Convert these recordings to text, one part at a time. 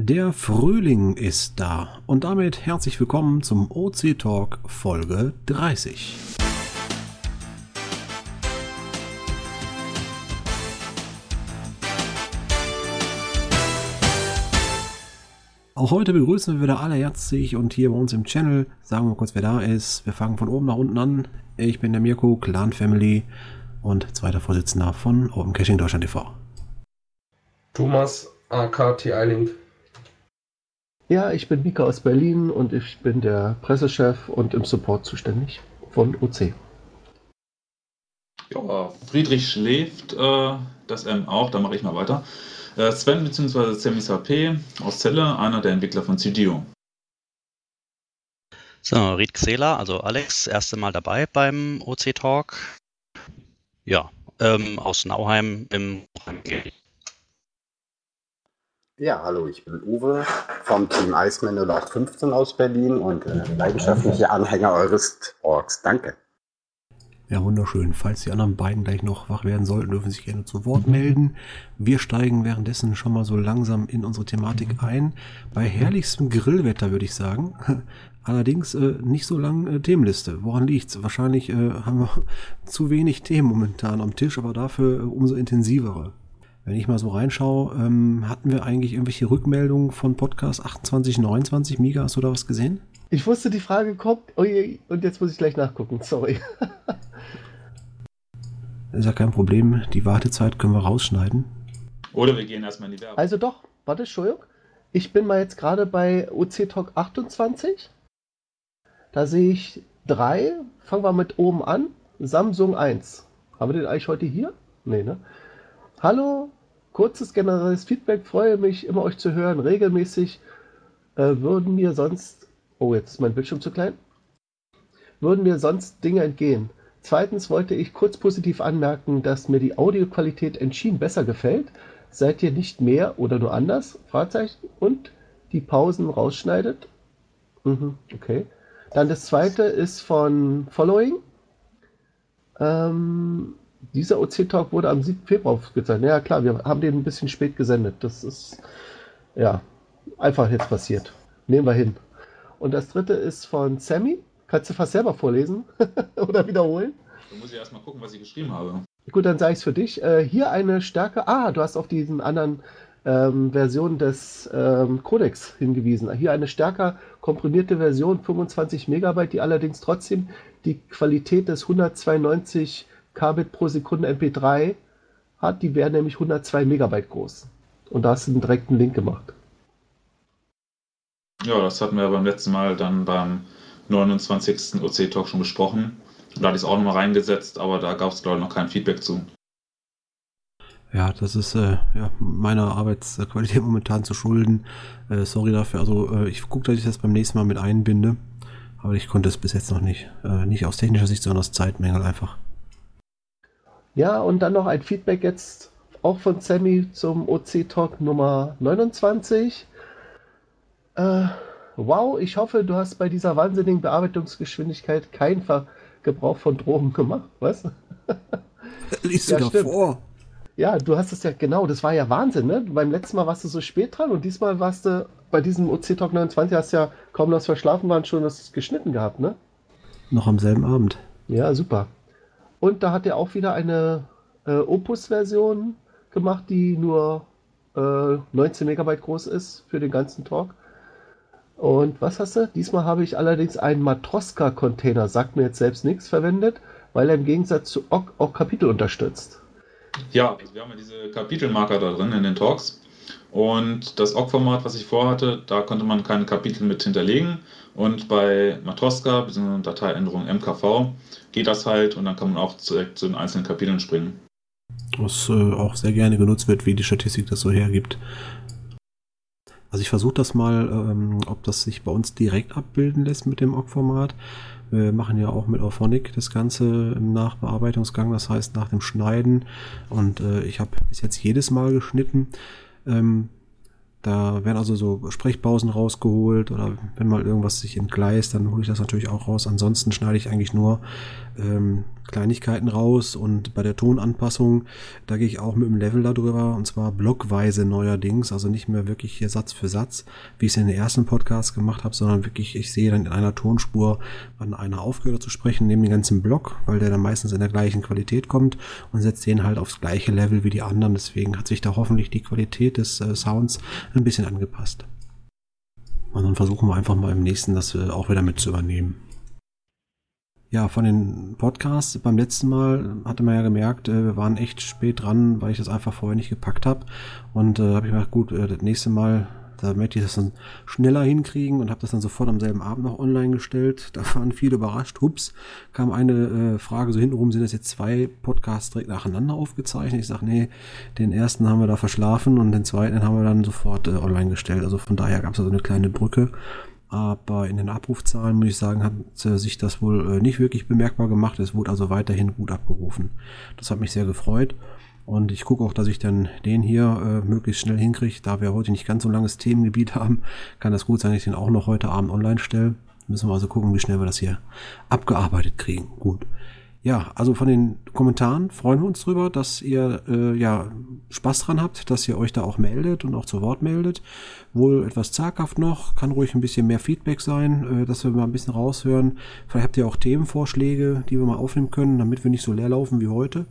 Der Frühling ist da und damit herzlich willkommen zum OC Talk Folge 30. Auch heute begrüßen wir wieder alle herzlich und hier bei uns im Channel sagen wir kurz, wer da ist. Wir fangen von oben nach unten an. Ich bin der Mirko, Clan Family und zweiter Vorsitzender von Open Caching Deutschland TV. Thomas, AKT Eiling. Ja, ich bin Mika aus Berlin und ich bin der Pressechef und im Support zuständig von OC. Ja, Friedrich schläft, äh, das M auch, da mache ich mal weiter. Äh, Sven bzw. Semis HP aus Celle, einer der Entwickler von CDO. So, Ried Xela, also Alex, erste Mal dabei beim OC Talk. Ja, ähm, aus Nauheim im ja, hallo, ich bin Uwe vom Team Iceman 0815 aus Berlin und äh, leidenschaftlicher Anhänger eures Talks. Danke. Ja, wunderschön. Falls die anderen beiden gleich noch wach werden sollten, dürfen sich gerne zu Wort melden. Wir steigen währenddessen schon mal so langsam in unsere Thematik ein. Bei herrlichstem Grillwetter würde ich sagen. Allerdings äh, nicht so lang äh, Themenliste. Woran liegt's? Wahrscheinlich äh, haben wir zu wenig Themen momentan am Tisch, aber dafür äh, umso intensivere. Wenn ich mal so reinschaue, ähm, hatten wir eigentlich irgendwelche Rückmeldungen von Podcast 2829? Miga, hast du da was gesehen? Ich wusste, die Frage kommt. Oh und jetzt muss ich gleich nachgucken. Sorry. ist ja kein Problem. Die Wartezeit können wir rausschneiden. Oder wir gehen erstmal in die Werbung. Also doch, warte, Entschuldigung. Ich bin mal jetzt gerade bei OC Talk 28. Da sehe ich drei. Fangen wir mit oben an. Samsung 1. Haben wir den eigentlich heute hier? Nee, ne? Hallo, kurzes generelles Feedback. Freue mich, immer euch zu hören. Regelmäßig äh, würden mir sonst. Oh, jetzt ist mein Bildschirm zu klein. Würden mir sonst Dinge entgehen. Zweitens wollte ich kurz positiv anmerken, dass mir die Audioqualität entschieden besser gefällt. Seid ihr nicht mehr oder nur anders? Fragezeichen. Und die Pausen rausschneidet. Mhm, okay. Dann das zweite ist von Following. Ähm, dieser OC-Talk wurde am 7. Februar aufgezeichnet. Ja, klar, wir haben den ein bisschen spät gesendet. Das ist, ja, einfach jetzt passiert. Nehmen wir hin. Und das dritte ist von Sammy. Kannst du fast selber vorlesen oder wiederholen? Da muss ich erstmal gucken, was ich geschrieben habe. Gut, dann sage ich es für dich. Äh, hier eine Stärke. Ah, du hast auf diesen anderen ähm, Version des ähm, Codecs hingewiesen. Hier eine stärker komprimierte Version, 25 Megabyte, die allerdings trotzdem die Qualität des 192 Kbit pro Sekunde MP3 hat. Die wäre nämlich 102 Megabyte groß. Und da hast du einen direkten Link gemacht. Ja, das hatten wir beim letzten Mal dann beim 29. OC-Talk schon besprochen. Und da hatte ich es auch nochmal reingesetzt, aber da gab es, glaube ich, noch kein Feedback zu. Ja, das ist äh, ja, meiner Arbeitsqualität momentan zu schulden. Äh, sorry dafür. Also äh, ich gucke, dass ich das beim nächsten Mal mit einbinde. Aber ich konnte es bis jetzt noch nicht. Äh, nicht aus technischer Sicht, sondern aus Zeitmängel einfach. Ja, und dann noch ein Feedback jetzt auch von Sammy zum OC-Talk Nummer 29. Äh, wow, ich hoffe, du hast bei dieser wahnsinnigen Bearbeitungsgeschwindigkeit keinen Ver Gebrauch von Drogen gemacht. Was? Liest ja, du da vor? Ja, du hast es ja, genau, das war ja Wahnsinn, ne? Beim letzten Mal warst du so spät dran und diesmal warst du bei diesem OC Talk 29 hast ja kaum noch verschlafen waren schon das geschnitten gehabt, ne? Noch am selben Abend. Ja, super. Und da hat er auch wieder eine äh, Opus-Version gemacht, die nur äh, 19 Megabyte groß ist für den ganzen Talk. Und was hast du? Diesmal habe ich allerdings einen Matroska-Container, sagt mir jetzt selbst nichts, verwendet, weil er im Gegensatz zu OGG auch Kapitel unterstützt. Ja, also wir haben ja diese Kapitelmarker da drin in den Talks. Und das OGG-Format, was ich vorhatte, da konnte man keine Kapitel mit hinterlegen. Und bei Matroska, bzw. Dateiänderung MKV, geht das halt und dann kann man auch direkt zu den einzelnen Kapiteln springen. Was äh, auch sehr gerne genutzt wird, wie die Statistik das so hergibt. Also ich versuche das mal, ähm, ob das sich bei uns direkt abbilden lässt mit dem OGG-Format. Wir machen ja auch mit Auphonic das Ganze im Nachbearbeitungsgang, das heißt nach dem Schneiden. Und äh, ich habe bis jetzt jedes Mal geschnitten. Ähm, Da werden also so Sprechpausen rausgeholt oder wenn mal irgendwas sich entgleist, dann hole ich das natürlich auch raus. Ansonsten schneide ich eigentlich nur ähm, Kleinigkeiten raus und bei der Tonanpassung, da gehe ich auch mit dem Level darüber und zwar blockweise neuerdings, also nicht mehr wirklich hier Satz für Satz, wie ich es in den ersten Podcasts gemacht habe, sondern wirklich, ich sehe dann in einer Tonspur, wann einer aufgehört zu sprechen, nehme den ganzen Block, weil der dann meistens in der gleichen Qualität kommt und setze den halt aufs gleiche Level wie die anderen. Deswegen hat sich da hoffentlich die Qualität des äh, Sounds ein bisschen angepasst. Und dann versuchen wir einfach mal im nächsten das äh, auch wieder mit zu übernehmen. Ja, von den Podcasts beim letzten Mal hatte man ja gemerkt, äh, wir waren echt spät dran, weil ich das einfach vorher nicht gepackt habe. Und äh, habe ich gedacht, gut, äh, das nächste Mal, da möchte ich das dann schneller hinkriegen und habe das dann sofort am selben Abend noch online gestellt. Da waren viele überrascht. Hups, kam eine äh, Frage so hintenrum, sind das jetzt zwei Podcasts direkt nacheinander aufgezeichnet? Ich sage, nee, den ersten haben wir da verschlafen und den zweiten haben wir dann sofort äh, online gestellt. Also von daher gab es also eine kleine Brücke. Aber in den Abrufzahlen, muss ich sagen, hat äh, sich das wohl äh, nicht wirklich bemerkbar gemacht. Es wurde also weiterhin gut abgerufen. Das hat mich sehr gefreut. Und ich gucke auch, dass ich dann den hier äh, möglichst schnell hinkriege. Da wir heute nicht ganz so langes Themengebiet haben, kann das gut sein, dass ich den auch noch heute Abend online stelle. Müssen wir also gucken, wie schnell wir das hier abgearbeitet kriegen. Gut. Ja, also von den Kommentaren freuen wir uns drüber, dass ihr äh, ja Spaß dran habt, dass ihr euch da auch meldet und auch zu Wort meldet. Wohl etwas zaghaft noch, kann ruhig ein bisschen mehr Feedback sein, äh, dass wir mal ein bisschen raushören. Vielleicht habt ihr auch Themenvorschläge, die wir mal aufnehmen können, damit wir nicht so leer laufen wie heute.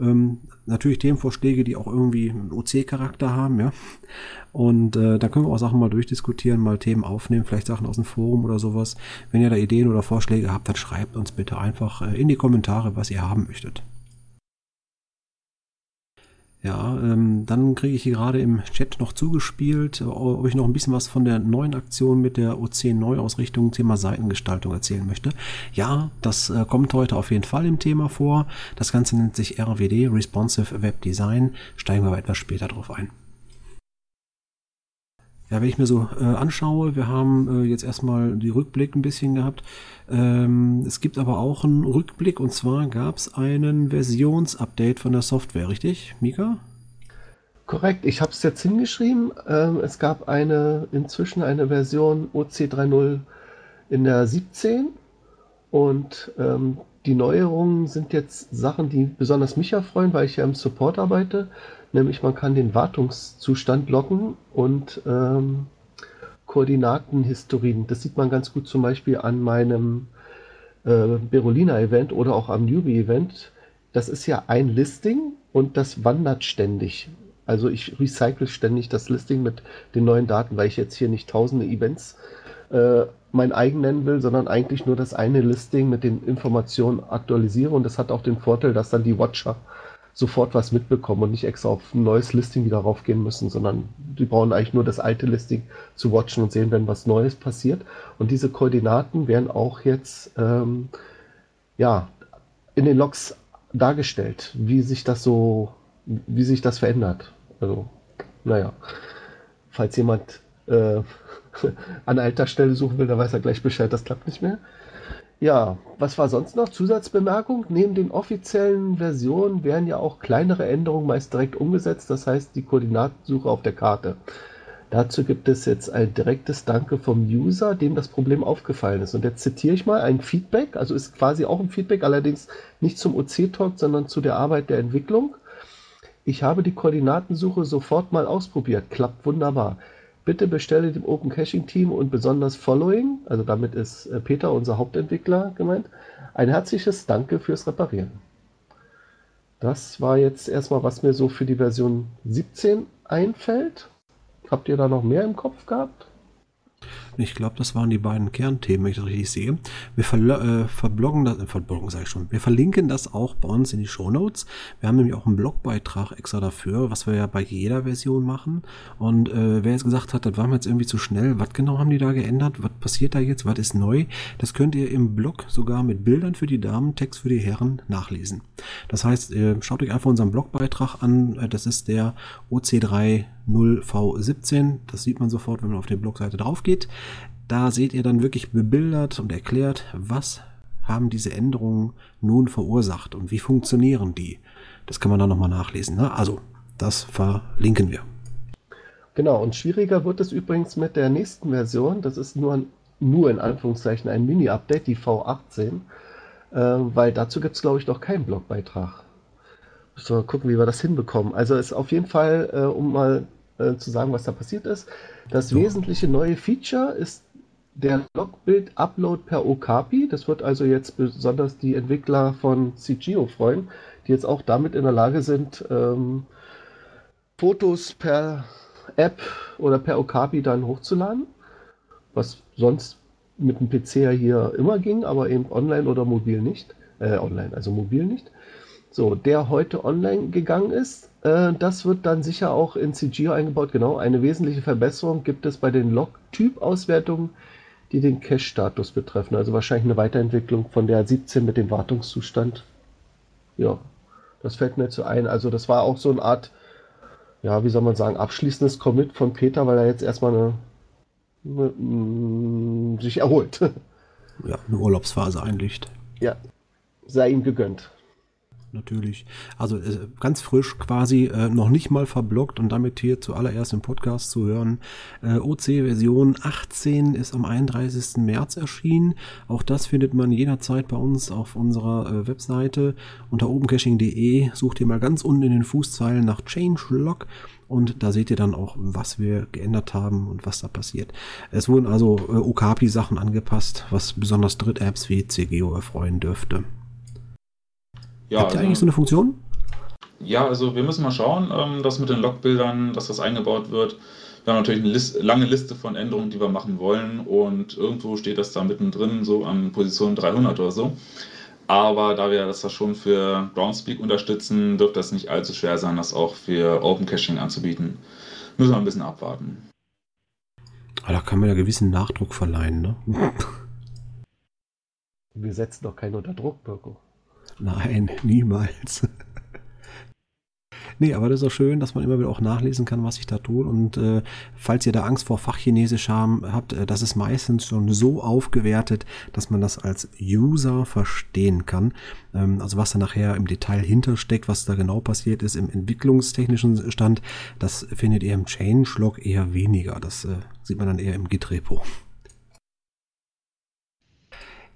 Ähm, natürlich Themenvorschläge, die auch irgendwie einen OC-Charakter haben, ja. Und äh, da können wir auch Sachen mal durchdiskutieren, mal Themen aufnehmen, vielleicht Sachen aus dem Forum oder sowas. Wenn ihr da Ideen oder Vorschläge habt, dann schreibt uns bitte einfach äh, in die Kommentare, was ihr haben möchtet. Ja, ähm, dann kriege ich hier gerade im Chat noch zugespielt, ob ich noch ein bisschen was von der neuen Aktion mit der OC Neuausrichtung Thema Seitengestaltung erzählen möchte. Ja, das äh, kommt heute auf jeden Fall im Thema vor. Das Ganze nennt sich RWD, Responsive Web Design. Steigen wir aber etwas später drauf ein. Ja, wenn ich mir so äh, anschaue, wir haben äh, jetzt erstmal die Rückblick ein bisschen gehabt. Ähm, es gibt aber auch einen Rückblick und zwar gab es einen Versionsupdate von der Software, richtig, Mika? Korrekt, ich habe es jetzt hingeschrieben. Ähm, es gab eine inzwischen eine Version OC 3.0 in der 17 und ähm, die Neuerungen sind jetzt Sachen, die besonders mich erfreuen, weil ich ja im Support arbeite. Nämlich man kann den Wartungszustand loggen und ähm, Koordinatenhistorien. Das sieht man ganz gut zum Beispiel an meinem äh, Berolina-Event oder auch am Newbie-Event. Das ist ja ein Listing und das wandert ständig. Also ich recycle ständig das Listing mit den neuen Daten, weil ich jetzt hier nicht tausende Events äh, mein eigen nennen will, sondern eigentlich nur das eine Listing mit den Informationen aktualisiere. Und das hat auch den Vorteil, dass dann die Watcher sofort was mitbekommen und nicht extra auf ein neues Listing wieder raufgehen müssen, sondern die brauchen eigentlich nur das alte Listing zu watchen und sehen, wenn was Neues passiert. Und diese Koordinaten werden auch jetzt ähm, ja, in den Logs dargestellt, wie sich das so, wie sich das verändert. Also, naja, falls jemand äh, an alter Stelle suchen will, dann weiß er gleich Bescheid, das klappt nicht mehr. Ja, was war sonst noch? Zusatzbemerkung? Neben den offiziellen Versionen werden ja auch kleinere Änderungen meist direkt umgesetzt, das heißt die Koordinatensuche auf der Karte. Dazu gibt es jetzt ein direktes Danke vom User, dem das Problem aufgefallen ist. Und jetzt zitiere ich mal ein Feedback, also ist quasi auch ein Feedback, allerdings nicht zum OC-Talk, sondern zu der Arbeit der Entwicklung. Ich habe die Koordinatensuche sofort mal ausprobiert, klappt wunderbar. Bitte bestelle dem Open Caching Team und besonders Following, also damit ist äh, Peter, unser Hauptentwickler, gemeint, ein herzliches Danke fürs Reparieren. Das war jetzt erstmal, was mir so für die Version 17 einfällt. Habt ihr da noch mehr im Kopf gehabt? Ich glaube, das waren die beiden Kernthemen, wenn ich das richtig sehe. Wir äh, verbloggen das, äh, verbloggen sage ich schon. Wir verlinken das auch bei uns in die Show Notes. Wir haben nämlich auch einen Blogbeitrag extra dafür, was wir ja bei jeder Version machen. Und äh, wer jetzt gesagt hat, das war mir jetzt irgendwie zu schnell, was genau haben die da geändert? Was passiert da jetzt? Was ist neu? Das könnt ihr im Blog sogar mit Bildern für die Damen, Text für die Herren nachlesen. Das heißt, äh, schaut euch einfach unseren Blogbeitrag an. Äh, das ist der OC3 0V17. Das sieht man sofort, wenn man auf die Blogseite drauf geht. Da seht ihr dann wirklich bebildert und erklärt, was haben diese Änderungen nun verursacht und wie funktionieren die. Das kann man dann nochmal nachlesen. Ne? Also, das verlinken wir. Genau, und schwieriger wird es übrigens mit der nächsten Version. Das ist nur, nur in Anführungszeichen ein Mini-Update, die V18, äh, weil dazu gibt es, glaube ich, noch keinen Blogbeitrag. Müssen wir mal gucken, wie wir das hinbekommen. Also ist auf jeden Fall, äh, um mal äh, zu sagen, was da passiert ist, das So. wesentliche neue Feature ist der Logbild-Upload per Okapi. Das wird also jetzt besonders die Entwickler von CGO freuen, die jetzt auch damit in der Lage sind, ähm, Fotos per App oder per Okapi dann hochzuladen, was sonst mit dem PC ja hier immer ging, aber eben online oder mobil nicht. Äh, online, also mobil nicht. So, der heute online gegangen ist, äh, das wird dann sicher auch in CGO eingebaut. Genau, eine wesentliche Verbesserung gibt es bei den Log-Typ-Auswertungen, die den Cache-Status betreffen. Also wahrscheinlich eine Weiterentwicklung von der 17 mit dem Wartungszustand. Ja, das fällt mir so ein. Also das war auch so eine Art, ja, wie soll man sagen, abschließendes Commit von Peter, weil er jetzt erstmal eine, eine, mm, sich erholt. Ja, eine Urlaubsphase einlicht. ja, sei ihm gegönnt. Natürlich. Also äh, ganz frisch quasi, äh, noch nicht mal verblockt und damit hier zuallererst im Podcast zu hören. Äh, OC-Version 18 ist am 31. März erschienen. Auch das findet man jederzeit bei uns auf unserer äh, Webseite unter opencaching.de. Sucht ihr mal ganz unten in den Fußzeilen nach Changelog und da seht ihr dann auch, was wir geändert haben und was da passiert. Es wurden also äh, Okapi-Sachen angepasst, was besonders Dritt-Apps wie CGO erfreuen dürfte. Ja, Habt ihr also- eigentlich so eine Funktion? Ja, also wir müssen mal schauen, ähm, dass mit den Logbildern, dass das eingebaut wird. Wir haben natürlich eine List, lange Liste von Änderungen, die wir machen wollen und irgendwo steht das da mittendrin, so an Position 300 oder so. Aber da wir das da schon für Groundspeak unterstützen, dürfte das nicht allzu schwer sein, das auch für Open Caching anzubieten. Müssen wir ein bisschen abwarten. Ah, da kann man ja gewissen Nachdruck verleihen, ne? Wir setzen doch keinen unter Druck, Birko. Nein, niemals. nee, aber das ist auch schön, dass man immer wieder auch nachlesen kann, was ich da tue. Und äh, falls ihr da Angst vor Fachchinesisch haben, habt, äh, das ist meistens schon so aufgewertet, dass man das als User verstehen kann. Ähm, also was da nachher im Detail hintersteckt, was da genau passiert ist im entwicklungstechnischen Stand, das findet ihr im Changelog eher weniger. Das äh, sieht man dann eher im Git-Repo.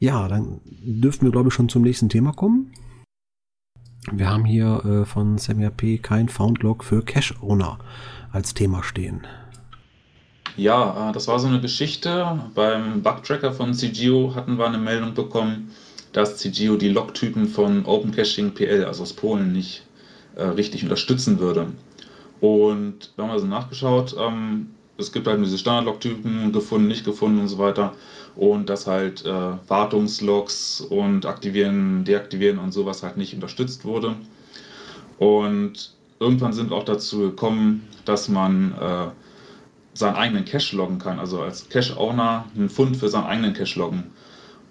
Ja, dann dürften wir, glaube ich, schon zum nächsten Thema kommen. Wir haben hier äh, von SamRP kein Foundlog für Cache-Owner als Thema stehen. Ja, äh, das war so eine Geschichte. Beim Bugtracker von CGO hatten wir eine Meldung bekommen, dass CGO die Logtypen von Open Caching PL, also aus Polen, nicht äh, richtig unterstützen würde. Und wir haben also nachgeschaut, ähm, es gibt halt diese Standard-Logtypen, gefunden, nicht gefunden und so weiter. Und dass halt äh, Wartungslogs und Aktivieren, Deaktivieren und sowas halt nicht unterstützt wurde. Und irgendwann sind wir auch dazu gekommen, dass man äh, seinen eigenen Cache loggen kann, also als Cache-Owner einen Fund für seinen eigenen Cache loggen.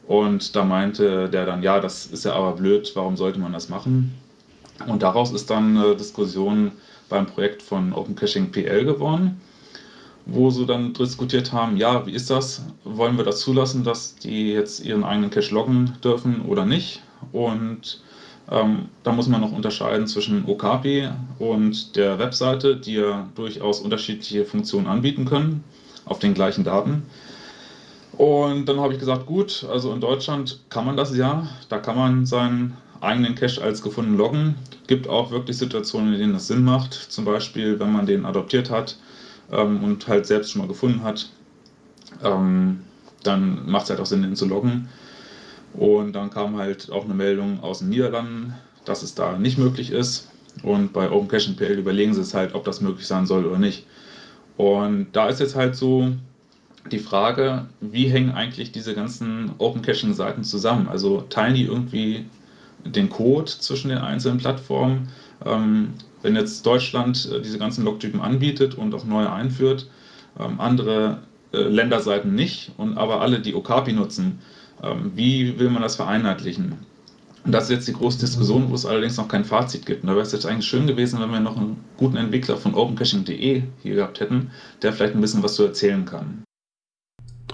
Und da meinte der dann, ja, das ist ja aber blöd, warum sollte man das machen? Und daraus ist dann eine Diskussion beim Projekt von Open Caching PL geworden, wo sie dann diskutiert haben, ja, wie ist das? Wollen wir das zulassen, dass die jetzt ihren eigenen Cache loggen dürfen oder nicht? Und ähm, da muss man noch unterscheiden zwischen Okapi und der Webseite, die ja durchaus unterschiedliche Funktionen anbieten können auf den gleichen Daten. Und dann habe ich gesagt, gut, also in Deutschland kann man das ja, da kann man seinen eigenen Cache als gefunden loggen. Gibt auch wirklich Situationen, in denen das Sinn macht, zum Beispiel, wenn man den adoptiert hat ähm, und halt selbst schon mal gefunden hat, ähm, dann macht es halt auch Sinn, den zu loggen. Und dann kam halt auch eine Meldung aus den Niederlanden, dass es da nicht möglich ist. Und bei Open Caching PL überlegen sie es halt, ob das möglich sein soll oder nicht. Und da ist jetzt halt so die Frage, wie hängen eigentlich diese ganzen Open Caching Seiten zusammen? Also teilen die irgendwie den Code zwischen den einzelnen Plattformen? Ähm, wenn jetzt Deutschland äh, diese ganzen Logtypen anbietet und auch neue einführt, ähm, andere äh, Länderseiten nicht und aber alle die Okapi nutzen, ähm, wie will man das vereinheitlichen? Und das ist jetzt die große Diskussion, wo es allerdings noch kein Fazit gibt. Und da wäre es jetzt eigentlich schön gewesen, wenn wir noch einen guten Entwickler von opencaching.de hier gehabt hätten, der vielleicht ein bisschen was zu erzählen kann.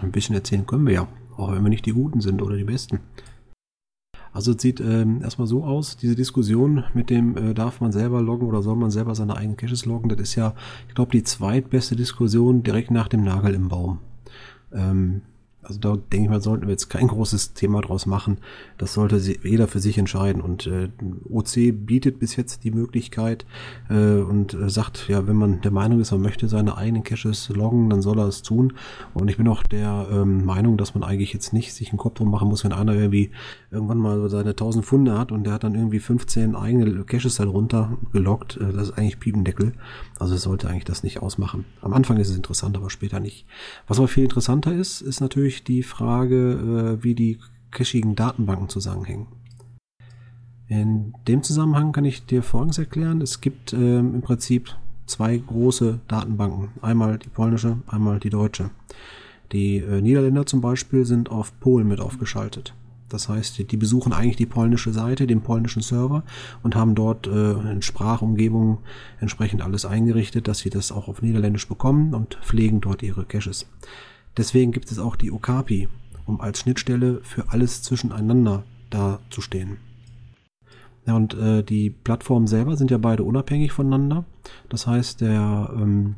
Ein bisschen erzählen können wir ja, auch wenn wir nicht die Guten sind oder die Besten. Also es sieht ähm, erstmal so aus, diese Diskussion mit dem, äh, darf man selber loggen oder soll man selber seine eigenen Caches loggen, das ist ja, ich glaube, die zweitbeste Diskussion direkt nach dem Nagel im Baum. Ähm, also da denke ich mal, sollten wir jetzt kein großes Thema draus machen. Das sollte jeder für sich entscheiden. Und äh, OC bietet bis jetzt die Möglichkeit äh, und äh, sagt, ja, wenn man der Meinung ist, man möchte seine eigenen Caches loggen, dann soll er es tun. Und ich bin auch der ähm, Meinung, dass man eigentlich jetzt nicht sich einen Kopf drum machen muss, wenn einer irgendwie irgendwann mal seine 1000 Funde hat und der hat dann irgendwie 15 eigene Caches halt runter gelockt. Äh, das ist eigentlich Piependeckel. Also es sollte eigentlich das nicht ausmachen. Am Anfang ist es interessant, aber später nicht. Was aber viel interessanter ist, ist natürlich die Frage, äh, wie die cachigen Datenbanken zusammenhängen. In dem Zusammenhang kann ich dir Folgendes erklären. Es gibt ähm, im Prinzip zwei große Datenbanken. Einmal die polnische, einmal die deutsche. Die äh, Niederländer zum Beispiel sind auf Polen mit aufgeschaltet. Das heißt, die besuchen eigentlich die polnische Seite, den polnischen Server und haben dort äh, in Sprachumgebung entsprechend alles eingerichtet, dass sie das auch auf Niederländisch bekommen und pflegen dort ihre Caches. Deswegen gibt es auch die Okapi, um als Schnittstelle für alles zwischeneinander dazustehen. Ja, und äh, die Plattformen selber sind ja beide unabhängig voneinander. Das heißt, der ähm,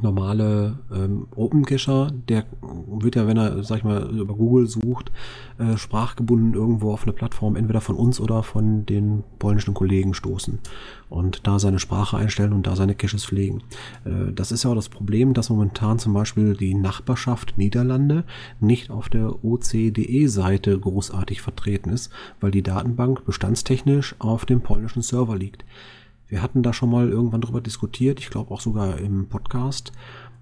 normale ähm, Open Cacher, der wird ja, wenn er, sag ich mal, über Google sucht, äh, sprachgebunden irgendwo auf eine Plattform entweder von uns oder von den polnischen Kollegen stoßen und da seine Sprache einstellen und da seine Caches pflegen. Äh, das ist ja auch das Problem, dass momentan zum Beispiel die Nachbarschaft Niederlande nicht auf der OCDE-Seite großartig vertreten ist, weil die Datenbank bestandstechnisch auf dem polnischen Server liegt. Wir hatten da schon mal irgendwann drüber diskutiert, ich glaube auch sogar im Podcast,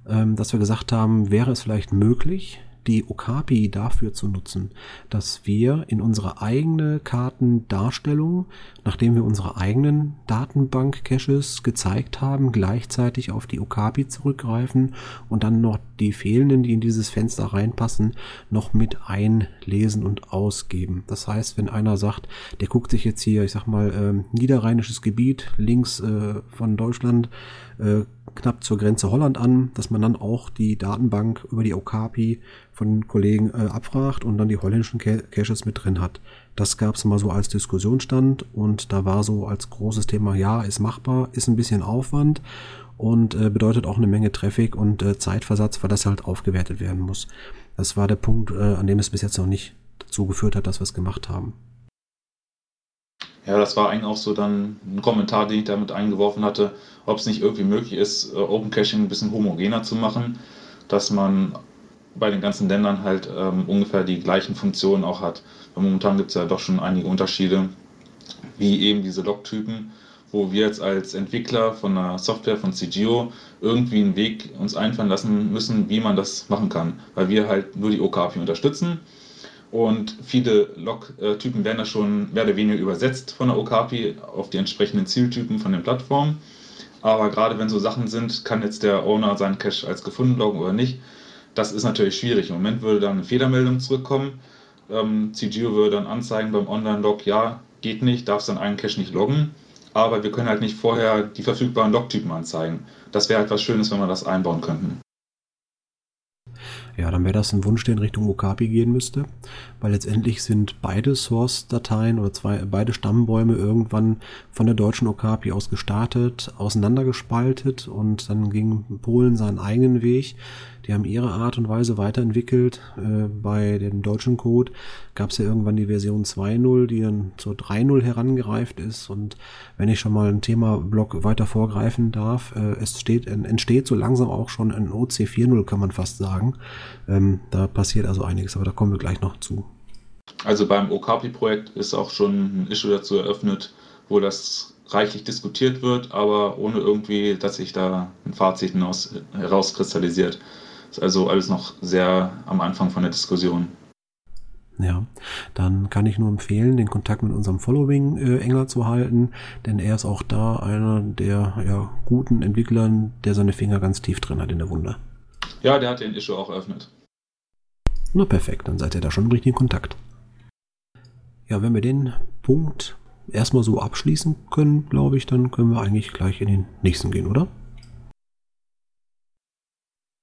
ähm, dass wir gesagt haben, wäre es vielleicht möglich, die Okapi dafür zu nutzen, dass wir in unsere eigene Kartendarstellung, nachdem wir unsere eigenen Datenbank-Caches gezeigt haben, gleichzeitig auf die Okapi zurückgreifen und dann noch die fehlenden, die in dieses Fenster reinpassen, noch mit einlesen und ausgeben. Das heißt, wenn einer sagt, der guckt sich jetzt hier, ich sag mal, äh, niederrheinisches Gebiet links äh, von Deutschland, äh, knapp zur Grenze Holland an, dass man dann auch die Datenbank über die Okapi von Kollegen äh, abfragt und dann die holländischen Caches mit drin hat. Das gab es mal so als Diskussionsstand und da war so als großes Thema, ja, ist machbar, ist ein bisschen Aufwand und äh, bedeutet auch eine Menge Traffic und äh, Zeitversatz, weil das halt aufgewertet werden muss. Das war der Punkt, äh, an dem es bis jetzt noch nicht dazu geführt hat, dass wir es gemacht haben. Ja, das war eigentlich auch so dann ein Kommentar, den ich damit eingeworfen hatte, ob es nicht irgendwie möglich ist, äh, Open Caching ein bisschen homogener zu machen, dass man bei den ganzen Ländern halt ähm, ungefähr die gleichen Funktionen auch hat. Weil momentan gibt es ja doch schon einige Unterschiede, wie eben diese Logtypen, wo wir jetzt als Entwickler von einer Software von CGO irgendwie einen Weg uns einfallen lassen müssen, wie man das machen kann. Weil wir halt nur die OKAPI unterstützen und viele Log-Typen werden da schon mehr oder weniger übersetzt von der Okapi auf die entsprechenden Zieltypen von den Plattformen. Aber gerade wenn so Sachen sind, kann jetzt der Owner seinen Cache als gefunden loggen oder nicht. Das ist natürlich schwierig. Im Moment würde dann eine Fehlermeldung zurückkommen. Ähm, CGO würde dann anzeigen beim Online-Log, ja, geht nicht, darfst dann einen Cache nicht loggen. Aber wir können halt nicht vorher die verfügbaren Log-Typen anzeigen. Das wäre halt was Schönes, wenn wir das einbauen könnten. Ja, dann wäre das ein Wunsch, der in Richtung Okapi gehen müsste, weil letztendlich sind beide Source-Dateien oder zwei, beide Stammbäume irgendwann von der deutschen Okapi aus gestartet, auseinandergespaltet und dann ging Polen seinen eigenen Weg. Die haben ihre Art und Weise weiterentwickelt. Äh, bei dem deutschen Code gab es ja irgendwann die Version 2.0, die dann zur 3.0 herangereift ist. Und wenn ich schon mal ein Thema-Block weiter vorgreifen darf, äh, es steht, entsteht so langsam auch schon ein OC 4.0, kann man fast sagen. Ähm, da passiert also einiges, aber da kommen wir gleich noch zu. Also beim Okapi-Projekt ist auch schon ein Issue dazu eröffnet, wo das reichlich diskutiert wird, aber ohne irgendwie, dass sich da ein Fazit hinaus, herauskristallisiert. Ist also alles noch sehr am Anfang von der Diskussion. Ja, dann kann ich nur empfehlen, den Kontakt mit unserem Following äh, enger zu halten, denn er ist auch da einer der ja, guten Entwicklern, der seine Finger ganz tief drin hat in der Wunde. Ja, der hat den Issue auch eröffnet. Na perfekt, dann seid ihr da schon im richtigen Kontakt. Ja, wenn wir den Punkt erstmal so abschließen können, glaube ich, dann können wir eigentlich gleich in den nächsten gehen, oder?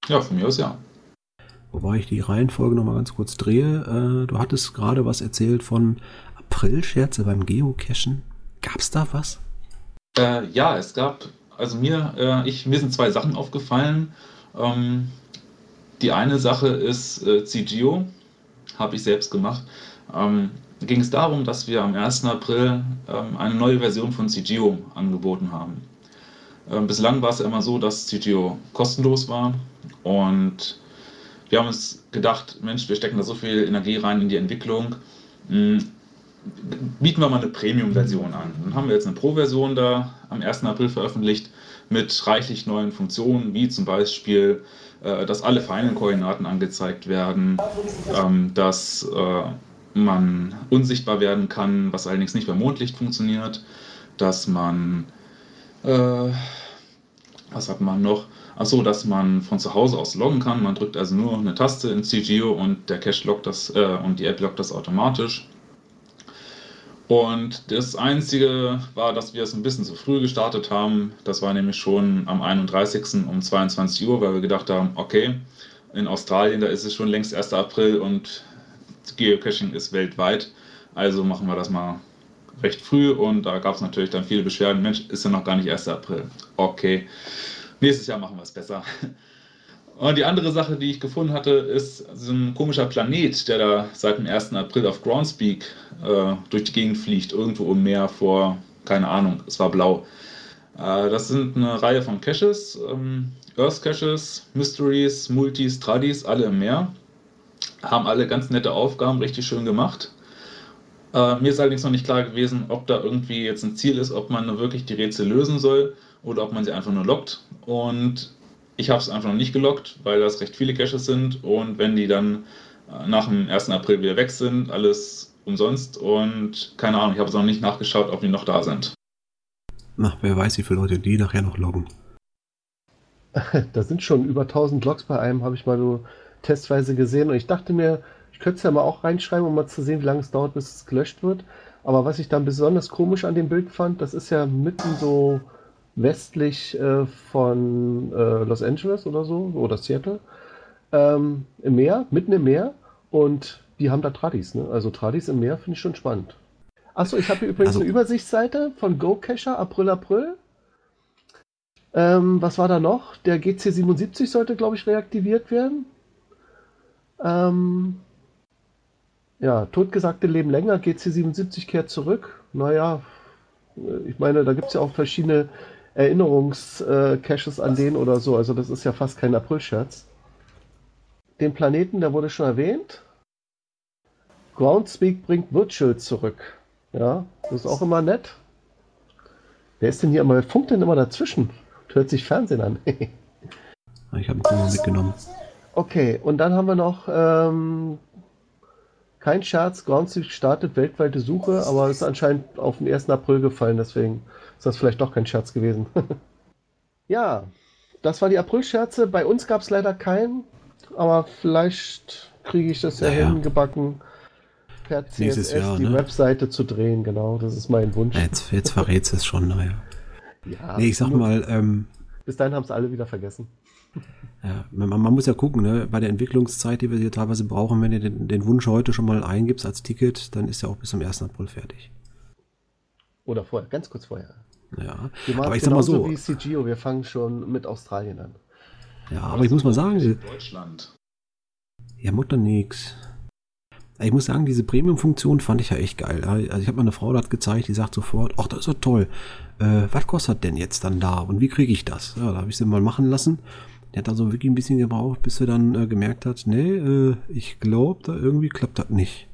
Ja, von mir aus ja. Wobei ich die Reihenfolge nochmal ganz kurz drehe. Äh, du hattest gerade was erzählt von April-Scherze beim Geocachen? Gab's da was? Äh, ja, es gab, also mir, äh, ich, mir sind zwei Sachen aufgefallen. Ähm, die eine Sache ist äh, CGO, habe ich selbst gemacht. Ähm, ging es darum, dass wir am 1. April ähm, eine neue Version von CGO angeboten haben. Ähm, bislang war es ja immer so, dass CGO kostenlos war und wir haben uns gedacht, Mensch, wir stecken da so viel Energie rein in die Entwicklung, mh, bieten wir mal eine Premium-Version an. Dann haben wir jetzt eine Pro-Version da am 1. April veröffentlicht mit reichlich neuen Funktionen, wie zum Beispiel, äh, dass alle Final-Koordinaten angezeigt werden, ähm, dass äh, man unsichtbar werden kann, was allerdings nicht bei Mondlicht funktioniert, dass man, äh, was hat man noch? Achso, dass man von zu Hause aus loggen kann. Man drückt also nur eine Taste in CGO und der Cache loggt das äh, und die App loggt das automatisch. Und das Einzige war, dass wir es ein bisschen zu früh gestartet haben. Das war nämlich schon am 31. um 22 Uhr, weil wir gedacht haben, okay, in Australien, da ist es schon längst 1. April und Geocaching ist weltweit. Also machen wir das mal recht früh und da gab es natürlich dann viele Beschwerden. Mensch, ist ja noch gar nicht 1. April. Okay, nächstes Jahr machen wir es besser. Und die andere Sache, die ich gefunden hatte, ist so ein komischer Planet, der da seit dem 1. April auf Groundspeak äh, durch die Gegend fliegt, irgendwo im Meer vor, keine Ahnung, es war blau. Äh, das sind eine Reihe von Caches, ähm, Earth Caches, Mysteries, Multis, Tradis, alle im Meer. Haben alle ganz nette Aufgaben, richtig schön gemacht. Äh, mir ist allerdings noch nicht klar gewesen, ob da irgendwie jetzt ein Ziel ist, ob man nur wirklich die Rätsel lösen soll oder ob man sie einfach nur lockt. Und ich habe es einfach noch nicht gelockt, weil das recht viele Caches sind und wenn die dann äh, nach dem 1. April wieder weg sind, alles umsonst und keine Ahnung, ich habe es noch nicht nachgeschaut, ob die noch da sind. Na, wer weiß, wie viele Leute die nachher noch loggen. Da sind schon über 1000 Logs bei einem, habe ich mal so testweise gesehen und ich dachte mir, ich könnte es ja mal auch reinschreiben, um mal zu sehen, wie lange es dauert, bis es gelöscht wird. Aber was ich dann besonders komisch an dem Bild fand, das ist ja mitten so westlich äh, von äh, Los Angeles oder so, oder Seattle, ähm, im Meer, mitten im Meer. Und die haben da Tradis, ne? Also Tradis im Meer finde ich schon spannend. Achso, ich habe hier übrigens Also- eine Übersichtsseite von GoCacher, April, April. Ähm, was war da noch? Der GC77 sollte, glaube ich, reaktiviert werden. Ähm, ja, totgesagte leben länger, GC77 kehrt zurück. Naja, äh, ich meine, da gibt es ja auch verschiedene Erinnerungscaches an den oder so. Also das ist ja fast kein April-Scherz. Den Planeten, der wurde schon erwähnt. Groundspeak bringt Virtual zurück. Ja, das ist auch immer nett. Wer ist denn hier immer? Wer funkt denn immer dazwischen? Hört sich Fernsehen an. Ich habe mal mitgenommen. Okay, und dann haben wir noch ähm, kein Scherz, Groundspeak startet weltweite Suche, aber ist anscheinend auf den 1. April gefallen, deswegen ist das vielleicht doch kein Scherz gewesen. ja, das war die April-Scherze. Bei uns gab es leider keinen, aber vielleicht kriege ich das ja Naja. hingebacken, per Nächstes CSS Jahr, die ne? Webseite zu drehen. Genau, das ist mein Wunsch. Jetzt, jetzt verrätst es schon, naja. Ja, Nee, ich sag mal, ähm, Bis dahin haben es alle wieder vergessen. Ja, man, man muss ja gucken, ne? bei der Entwicklungszeit, die wir hier teilweise brauchen, wenn du den, den Wunsch heute schon mal eingibst als Ticket, dann ist er auch bis zum 1. April fertig. Oder vorher, ganz kurz vorher. Ja, aber ich sag mal so, wie CGO, wir fangen schon mit Australien an. ja, aber ich muss mal sagen, Deutschland. Ja, Mutter nix. Ich muss sagen, diese Premium-Funktion fand ich ja echt geil. Also ich habe meine Frau das gezeigt, die sagt sofort, ach, das ist ja toll. Äh, was kostet denn jetzt dann da und wie kriege ich das? Ja, da habe ich sie mal machen lassen. Die hat dann so wirklich ein bisschen gebraucht, bis sie dann äh, gemerkt hat, nee, äh, ich glaube, da irgendwie klappt das nicht.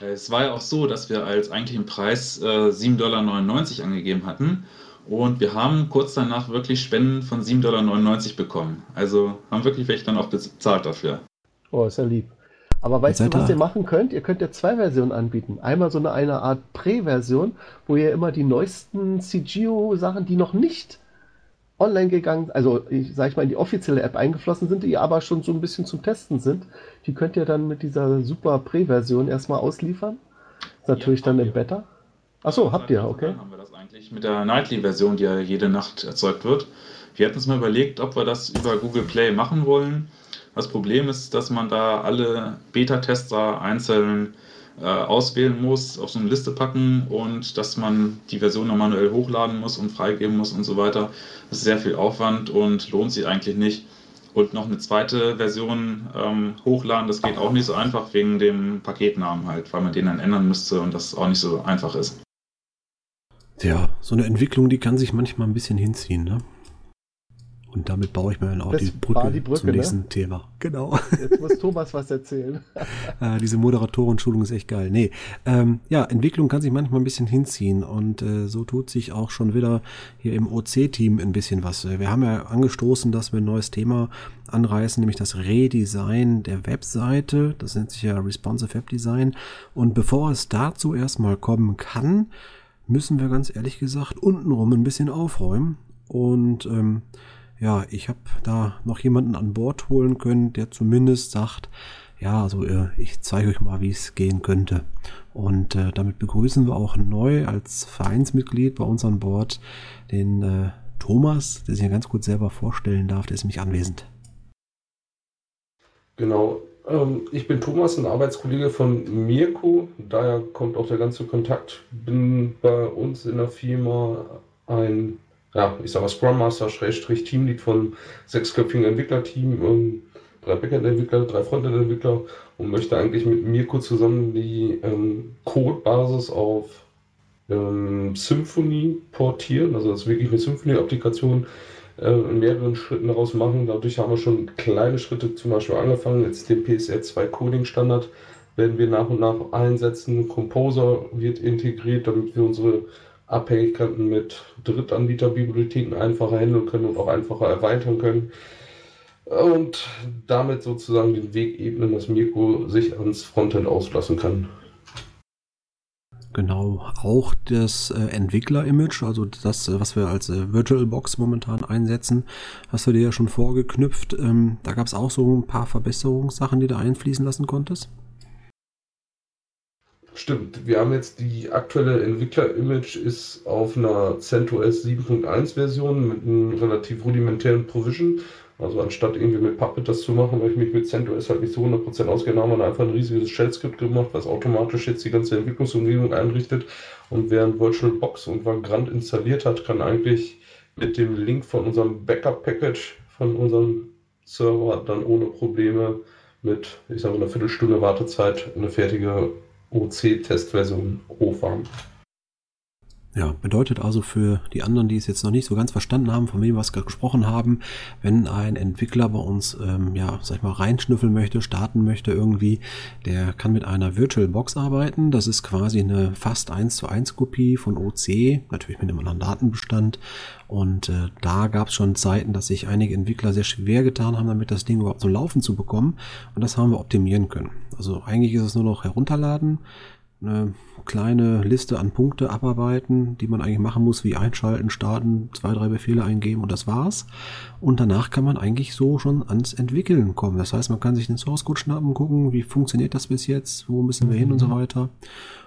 Es war ja auch so, dass wir als eigentlichen Preis äh, 7,99 Dollar angegeben hatten. Und wir haben kurz danach wirklich Spenden von 7,99 Dollar bekommen. Also haben wirklich welche dann auch bezahlt dafür. Oh, ist ja lieb. Aber weißt du, was ihr- ihr machen könnt? Ihr könnt ja zwei Versionen anbieten. Einmal so eine, eine Art Prä-Version, wo ihr immer die neuesten CGO-Sachen, die noch nicht online gegangen, also ich sag ich mal, in die offizielle App eingeflossen sind, die aber schon so ein bisschen zum Testen sind, die könnt ihr dann mit dieser super Prä-Version erstmal ausliefern. Ist natürlich Ja, dann im. Beta. Achso, habt ihr, okay. An haben wir das eigentlich mit der Nightly-Version, die ja jede Nacht erzeugt wird. Wir hatten uns mal überlegt, ob wir das über Google Play machen wollen. Das Problem ist, dass man da alle Beta-Tester einzeln äh, auswählen muss, auf so eine Liste packen und dass man die Version noch manuell hochladen muss und freigeben muss und so weiter. Das ist sehr viel Aufwand und lohnt sich eigentlich nicht. Und noch eine zweite Version ähm, hochladen, das geht auch nicht so einfach wegen dem Paketnamen halt, weil man den dann ändern müsste und das auch nicht so einfach ist. Ja, so eine Entwicklung, die kann sich manchmal ein bisschen hinziehen, ne? Und damit baue ich mir dann auch Das die Brücke, die Brücke, zum ne? nächsten Thema. Genau. Jetzt muss Thomas was erzählen. Äh, diese Moderatorenschulung ist echt geil. Nee, ähm, ja, Entwicklung kann sich manchmal ein bisschen hinziehen und äh, so tut sich auch schon wieder hier im OC-Team ein bisschen was. Äh, Wir haben ja angestoßen, dass wir ein neues Thema anreißen, nämlich das Redesign der Webseite. Das nennt sich ja Responsive Web Design. Und bevor es dazu erstmal kommen kann, müssen wir ganz ehrlich gesagt untenrum ein bisschen aufräumen. Und ähm, ja, ich habe da noch jemanden an Bord holen können, der zumindest sagt, ja, also äh, ich zeige euch mal, wie es gehen könnte. Und äh, damit begrüßen wir auch neu als Vereinsmitglied bei uns an Bord den äh, Thomas, der sich ganz kurz selber vorstellen darf, der ist nämlich anwesend. Genau. Ähm, ich bin Thomas, ein Arbeitskollege von Mirko. Daher kommt auch der ganze Kontakt. Bin bei uns in der Firma ein, ja, ich sag mal Scrum Master, Schrägstrich Teamlead von sechsköpfigen Entwicklerteam, ähm, drei Backend-Entwickler, drei Frontend-Entwickler und möchte eigentlich mit Mirko zusammen die ähm, Codebasis auf ähm, Symfony portieren. Also das wirklich eine Symfony-Applikation äh, in mehreren Schritten daraus machen. Dadurch haben wir schon kleine Schritte zum Beispiel angefangen. Jetzt den PSR 2 Coding Standard werden wir nach und nach einsetzen. Composer wird integriert, damit wir unsere Abhängigkeiten mit Drittanbieterbibliotheken einfacher handeln können und auch einfacher erweitern können. Und damit sozusagen den Weg ebnen, dass Mirko sich ans Frontend auslassen kann. Genau, auch das äh, Entwickler-Image, also das, äh, was wir als äh, VirtualBox momentan einsetzen, hast du dir ja schon vorgeknüpft. Ähm, da gab es auch so ein paar Verbesserungssachen, die du einfließen lassen konntest. Stimmt, wir haben jetzt die aktuelle Entwickler-Image ist auf einer CentOS 7.1 Version mit einem relativ rudimentären Provision. Also anstatt irgendwie mit Puppet das zu machen, weil ich mich mit CentOS halt nicht zu 100% auskenne, haben wir einfach ein riesiges Shell-Skript gemacht, was automatisch jetzt die ganze Entwicklungsumgebung einrichtet. Und wer ein VirtualBox und Vagrant installiert hat, kann eigentlich mit dem Link von unserem Backup-Package von unserem Server dann ohne Probleme mit, ich sage mal, einer Viertelstunde Wartezeit eine fertige OC-Testversion hochfahren. Ja, bedeutet also für die anderen, die es jetzt noch nicht so ganz verstanden haben, von wem wir es gesprochen haben, wenn ein Entwickler bei uns, ähm, ja, sag ich mal, reinschnüffeln möchte, starten möchte irgendwie, der kann mit einer VirtualBox arbeiten. Das ist quasi eine fast 1 zu 1 Kopie von OC, natürlich mit einem anderen Datenbestand. Und äh, da gab es schon Zeiten, dass sich einige Entwickler sehr schwer getan haben, damit das Ding überhaupt zum Laufen zu bekommen. Und das haben wir optimieren können. Also eigentlich ist es nur noch herunterladen, eine kleine Liste an Punkte abarbeiten, die man eigentlich machen muss, wie einschalten, starten, zwei, drei Befehle eingeben und das war's. Und danach kann man eigentlich so schon ans Entwickeln kommen. Das heißt, man kann sich den Source Code schnappen, gucken, wie funktioniert das bis jetzt, wo müssen wir hin und so weiter.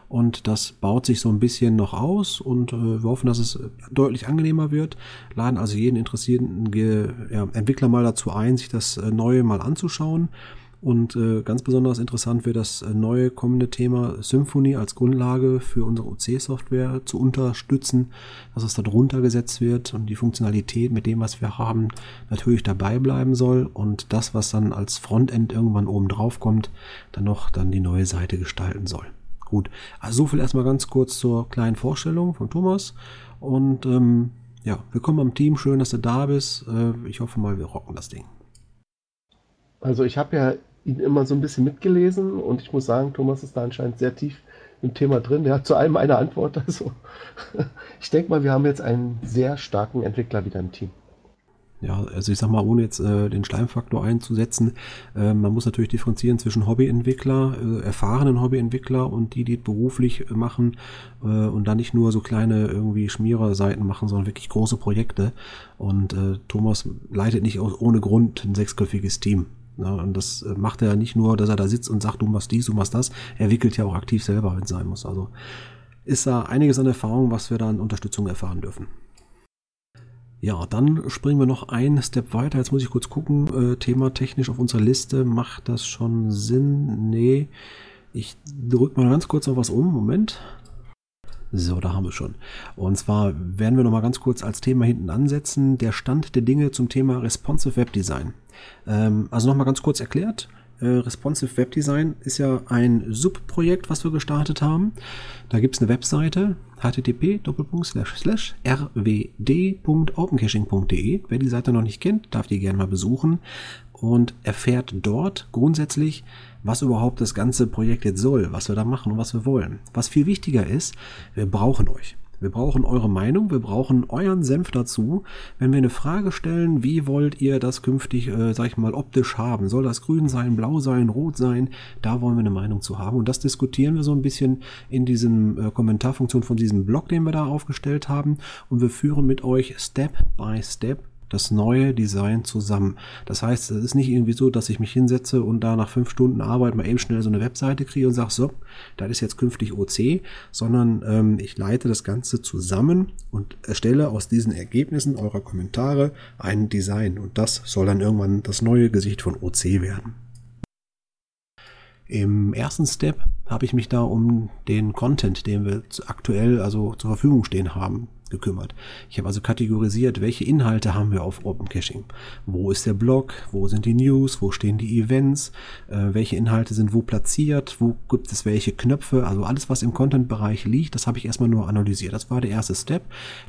Und das baut sich so ein bisschen noch aus und äh, wir hoffen, dass es deutlich angenehmer wird. Laden also jeden interessierten Ge ja, Entwickler mal dazu ein, sich das äh, Neue mal anzuschauen. Und äh, ganz besonders interessant wird das äh, neue kommende Thema Symfony als Grundlage für unsere OC-Software zu unterstützen, dass es da drunter gesetzt wird und die Funktionalität mit dem, was wir haben, natürlich dabei bleiben soll und das, was dann als Frontend irgendwann oben drauf kommt, dann noch dann die neue Seite gestalten soll. Gut, also so viel erstmal ganz kurz zur kleinen Vorstellung von Thomas und ähm, ja, willkommen am Team, schön, dass du da bist. Äh, ich hoffe mal, wir rocken das Ding. Also ich habe ja ihn immer so ein bisschen mitgelesen und ich muss sagen, Thomas ist da anscheinend sehr tief im Thema drin. Der hat zu allem eine Antwort. Also ich denke mal, wir haben jetzt einen sehr starken Entwickler wieder im Team. Ja, also ich sag mal, ohne jetzt äh, den Schleimfaktor einzusetzen, äh, man muss natürlich differenzieren zwischen Hobbyentwickler, äh, erfahrenen Hobbyentwickler und die, die beruflich machen äh, und dann nicht nur so kleine irgendwie Schmiererseiten machen, sondern wirklich große Projekte. Und äh, Thomas leitet nicht aus, ohne Grund ein sechsköpfiges Team. Ja, und das äh, macht er ja nicht nur, dass er da sitzt und sagt, du machst dies, du machst das. Er wickelt ja auch aktiv selber, wenn es sein muss. Also ist da einiges an Erfahrung, was wir da an Unterstützung erfahren dürfen. Ja, dann springen wir noch einen Step weiter. Jetzt muss ich kurz gucken. Äh, Thema technisch auf unserer Liste. Macht das schon Sinn? Nee. Ich drücke mal ganz kurz noch was um. Moment. So, da haben wir schon. Und zwar werden wir noch mal ganz kurz als Thema hinten ansetzen, der Stand der Dinge zum Thema Responsive Web Design. Ähm, also noch mal ganz kurz erklärt. Äh, Responsive Web Design ist ja ein Subprojekt, was wir gestartet haben. Da gibt es eine Webseite http://rwd.opencaching.de. Wer die Seite noch nicht kennt, darf die gerne mal besuchen und erfährt dort grundsätzlich, was überhaupt das ganze Projekt jetzt soll, was wir da machen und was wir wollen. Was viel wichtiger ist, wir brauchen euch. Wir brauchen eure Meinung, wir brauchen euren Senf dazu. Wenn wir eine Frage stellen, wie wollt ihr das künftig, äh, sag ich mal, optisch haben? Soll das grün sein, blau sein, rot sein? Da wollen wir eine Meinung zu haben. Und das diskutieren wir so ein bisschen in diesem äh, Kommentarfunktion von diesem Blog, den wir da aufgestellt haben. Und wir führen mit euch Step by Step das neue Design zusammen. Das heißt, es ist nicht irgendwie so, dass ich mich hinsetze und da nach fünf Stunden Arbeit mal eben schnell so eine Webseite kriege und sage, so, das ist jetzt künftig OC, sondern ähm, ich leite das Ganze zusammen und erstelle aus diesen Ergebnissen eurer Kommentare ein Design. Und das soll dann irgendwann das neue Gesicht von OC werden. Im ersten Step habe ich mich da um den Content, den wir aktuell also zur Verfügung stehen haben, gekümmert. Ich habe also kategorisiert, welche Inhalte haben wir auf Open Caching. Wo ist der Blog? Wo sind die News? Wo stehen die Events? Äh, welche Inhalte sind wo platziert? Wo gibt es welche Knöpfe? Also alles, was im Content-Bereich liegt, das habe ich erstmal nur analysiert. Das war der erste Step.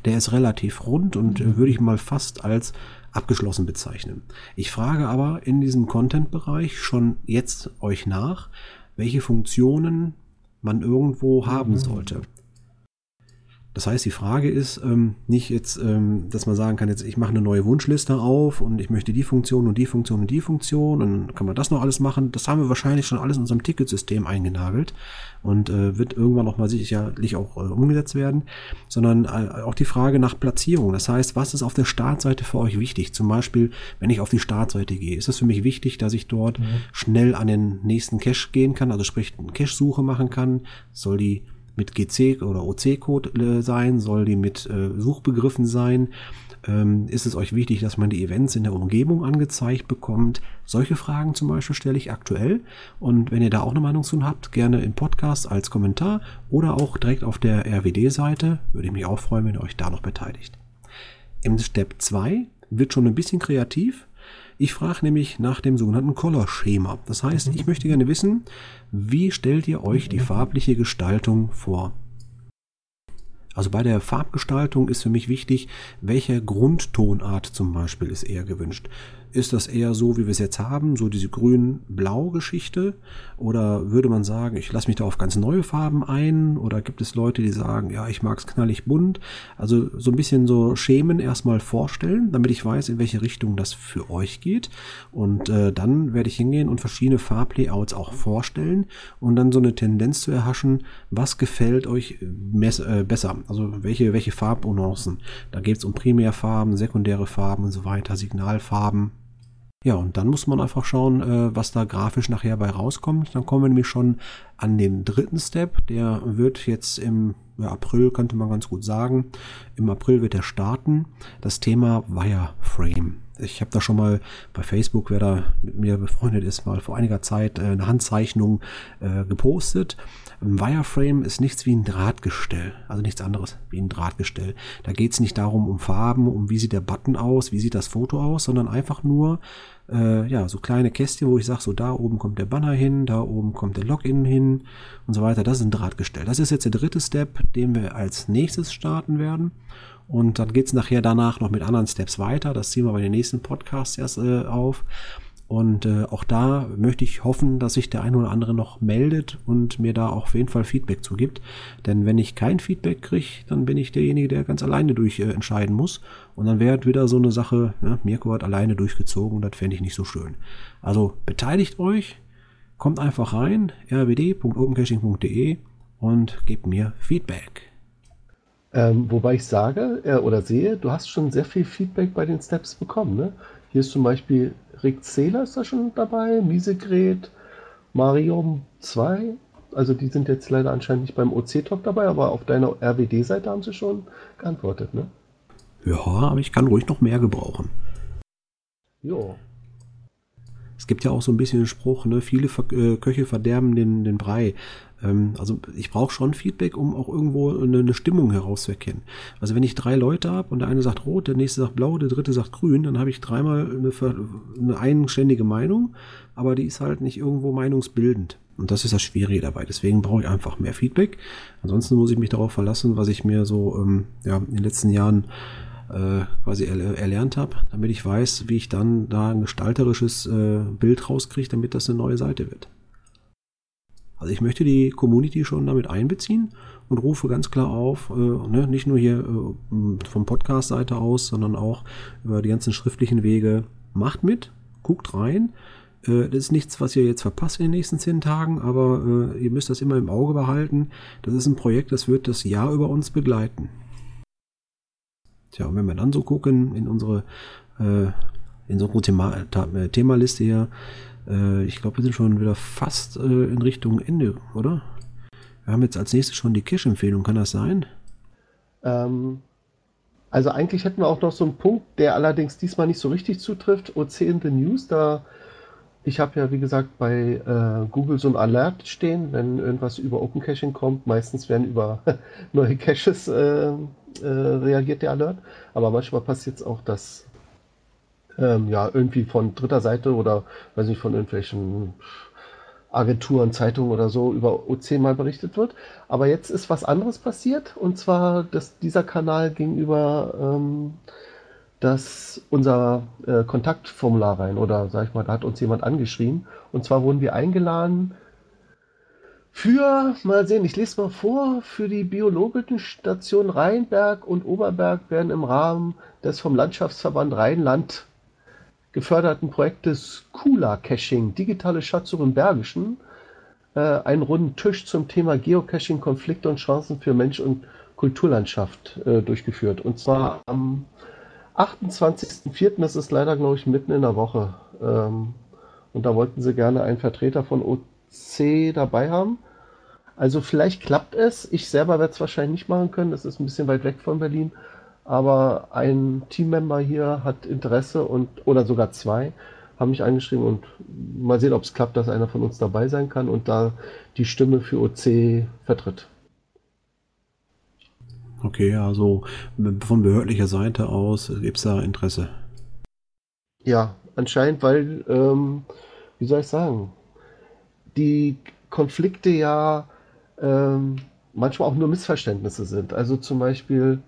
Der ist relativ rund und äh, würde ich mal fast als abgeschlossen bezeichnen. Ich frage aber in diesem Content-Bereich schon jetzt euch nach, welche Funktionen man irgendwo haben sollte. Das heißt, die Frage ist ähm, nicht jetzt, ähm, dass man sagen kann, jetzt ich mache eine neue Wunschliste auf und ich möchte die Funktion und die Funktion und die Funktion und dann kann man das noch alles machen. Das haben wir wahrscheinlich schon alles in unserem Ticketsystem eingenagelt und äh, wird irgendwann noch mal sicherlich auch äh, umgesetzt werden, sondern äh, auch die Frage nach Platzierung. Das heißt, was ist auf der Startseite für euch wichtig? Zum Beispiel, wenn ich auf die Startseite gehe, ist es für mich wichtig, dass ich dort mhm. schnell an den nächsten Cache gehen kann, also sprich eine Cache-Suche machen kann, soll die mit GC oder OC-Code äh, sein? Soll die mit äh, Suchbegriffen sein? Ähm, ist es euch wichtig, dass man die Events in der Umgebung angezeigt bekommt? Solche Fragen zum Beispiel stelle ich aktuell. Und wenn ihr da auch eine Meinung zu habt, gerne im Podcast als Kommentar oder auch direkt auf der RWD-Seite. Würde ich mich auch freuen, wenn ihr euch da noch beteiligt. Im Step 2 wird schon ein bisschen kreativ. Ich frage nämlich nach dem sogenannten Color-Schema. Das heißt, ich möchte gerne wissen, wie stellt ihr euch die farbliche Gestaltung vor? Also bei der Farbgestaltung ist für mich wichtig, welche Grundtonart zum Beispiel ist eher gewünscht. Ist das eher so, wie wir es jetzt haben, so diese grün-blau-Geschichte? Oder würde man sagen, ich lasse mich da auf ganz neue Farben ein? Oder gibt es Leute, die sagen, ja, ich mag es knallig bunt? Also so ein bisschen so Schemen erstmal vorstellen, damit ich weiß, in welche Richtung das für euch geht. Und äh, dann werde ich hingehen und verschiedene Farblayouts auch vorstellen und dann so eine Tendenz zu erhaschen, was gefällt euch äh, besser? Also welche, welche Farbnuancen? Da geht es um Primärfarben, sekundäre Farben und so weiter, Signalfarben. Ja, und dann muss man einfach schauen, äh, was da grafisch nachher bei rauskommt. Dann kommen wir nämlich schon an den dritten Step. Der wird jetzt im April, könnte man ganz gut sagen. Im April wird er starten. Das Thema Wireframe. Ich habe da schon mal bei Facebook, wer da mit mir befreundet ist, mal vor einiger Zeit äh, eine Handzeichnung äh, gepostet. Ein Wireframe ist nichts wie ein Drahtgestell, also nichts anderes wie ein Drahtgestell. Da geht es nicht darum, um Farben, um wie sieht der Button aus, wie sieht das Foto aus, sondern einfach nur äh, ja, so kleine Kästchen, wo ich sage, so da oben kommt der Banner hin, da oben kommt der Login hin und so weiter. Das ist ein Drahtgestell. Das ist jetzt der dritte Step, den wir als nächstes starten werden. Und dann geht es nachher danach noch mit anderen Steps weiter. Das ziehen wir bei den nächsten Podcasts erst äh, auf. Und äh, auch da möchte ich hoffen, dass sich der ein oder andere noch meldet und mir da auch auf jeden Fall Feedback zugibt. Denn wenn ich kein Feedback kriege, dann bin ich derjenige, der ganz alleine durch äh, entscheiden muss. Und dann wäre wieder so eine Sache, ja, Mirko hat alleine durchgezogen, das fände ich nicht so schön. Also beteiligt euch, kommt einfach rein, rwd.opencaching.de und gebt mir Feedback. Ähm, wobei ich sage äh, oder sehe, du hast schon sehr viel Feedback bei den Steps bekommen. Ne? Hier ist zum Beispiel Rick Zähler ist da schon dabei, Miesegret, Marium 2. Also die sind jetzt leider anscheinend nicht beim OC-Talk dabei, aber auf deiner RWD-Seite haben sie schon geantwortet, ne? Ja, aber ich kann ruhig noch mehr gebrauchen. Jo. Es gibt ja auch so ein bisschen den Spruch, ne, viele Ver äh, Köche verderben den, den Brei. Ähm, also ich brauche schon Feedback, um auch irgendwo eine, eine Stimmung herauszuerkennen. Also wenn ich drei Leute habe und der eine sagt rot, der nächste sagt blau, der dritte sagt grün, dann habe ich dreimal eine, eine eigenständige Meinung, aber die ist halt nicht irgendwo meinungsbildend. Und das ist das Schwierige dabei. Deswegen brauche ich einfach mehr Feedback. Ansonsten muss ich mich darauf verlassen, was ich mir so ähm, ja, in den letzten Jahren äh, quasi er erlernt habe, damit ich weiß, wie ich dann da ein gestalterisches äh, Bild rauskriege, damit das eine neue Seite wird. Also ich möchte die Community schon damit einbeziehen und rufe ganz klar auf, äh, ne, nicht nur hier äh, vom Podcast-Seite aus, sondern auch über die ganzen schriftlichen Wege. Macht mit, guckt rein. Äh, das ist nichts, was ihr jetzt verpasst in den nächsten zehn Tagen, aber äh, ihr müsst das immer im Auge behalten. Das ist ein Projekt, das wird das Jahr über uns begleiten. Tja, und wenn wir dann so gucken in unsere, äh, in so eine Thema, äh, Themaliste hier, äh, ich glaube, wir sind schon wieder fast äh, in Richtung Ende, oder? Wir haben jetzt als nächstes schon die Cash-Empfehlung, kann das sein? Ähm, also eigentlich hätten wir auch noch so einen Punkt, der allerdings diesmal nicht so richtig zutrifft. OC in the News, da ich habe ja, wie gesagt, bei äh, Google so ein Alert stehen, wenn irgendwas über Open Caching kommt. Meistens werden über neue Caches äh, äh, reagiert der Alert. Aber manchmal passiert es auch, dass ähm, ja irgendwie von dritter Seite oder weiß nicht, von irgendwelchen Agenturen, Zeitungen oder so über OC mal berichtet wird. Aber jetzt ist was anderes passiert und zwar, dass dieser Kanal gegenüber ähm, das unser äh, Kontaktformular rein oder sag ich mal, da hat uns jemand angeschrieben und zwar wurden wir eingeladen für, mal sehen, ich lese mal vor, für die biologischen Stationen Rheinberg und Oberberg werden im Rahmen des vom Landschaftsverband Rheinland geförderten Projektes Kula Caching, digitale Schatzsuche im Bergischen, äh, einen runden Tisch zum Thema Geocaching, Konflikte und Chancen für Mensch und Kulturlandschaft äh, durchgeführt. Und zwar am 28.04., das ist leider, glaube ich, mitten in der Woche. Ähm, und da wollten sie gerne einen Vertreter von OC dabei haben. Also vielleicht klappt es. Ich selber werde es wahrscheinlich nicht machen können. Das ist ein bisschen weit weg von Berlin. Aber ein Teammember hier hat Interesse und oder sogar zwei haben mich angeschrieben und mal sehen, ob es klappt, dass einer von uns dabei sein kann und da die Stimme für OC vertritt. Okay, also von behördlicher Seite aus gibt es da Interesse. Ja, anscheinend, weil, ähm, wie soll ich sagen, die Konflikte ja ähm, manchmal auch nur Missverständnisse sind. Also zum Beispiel,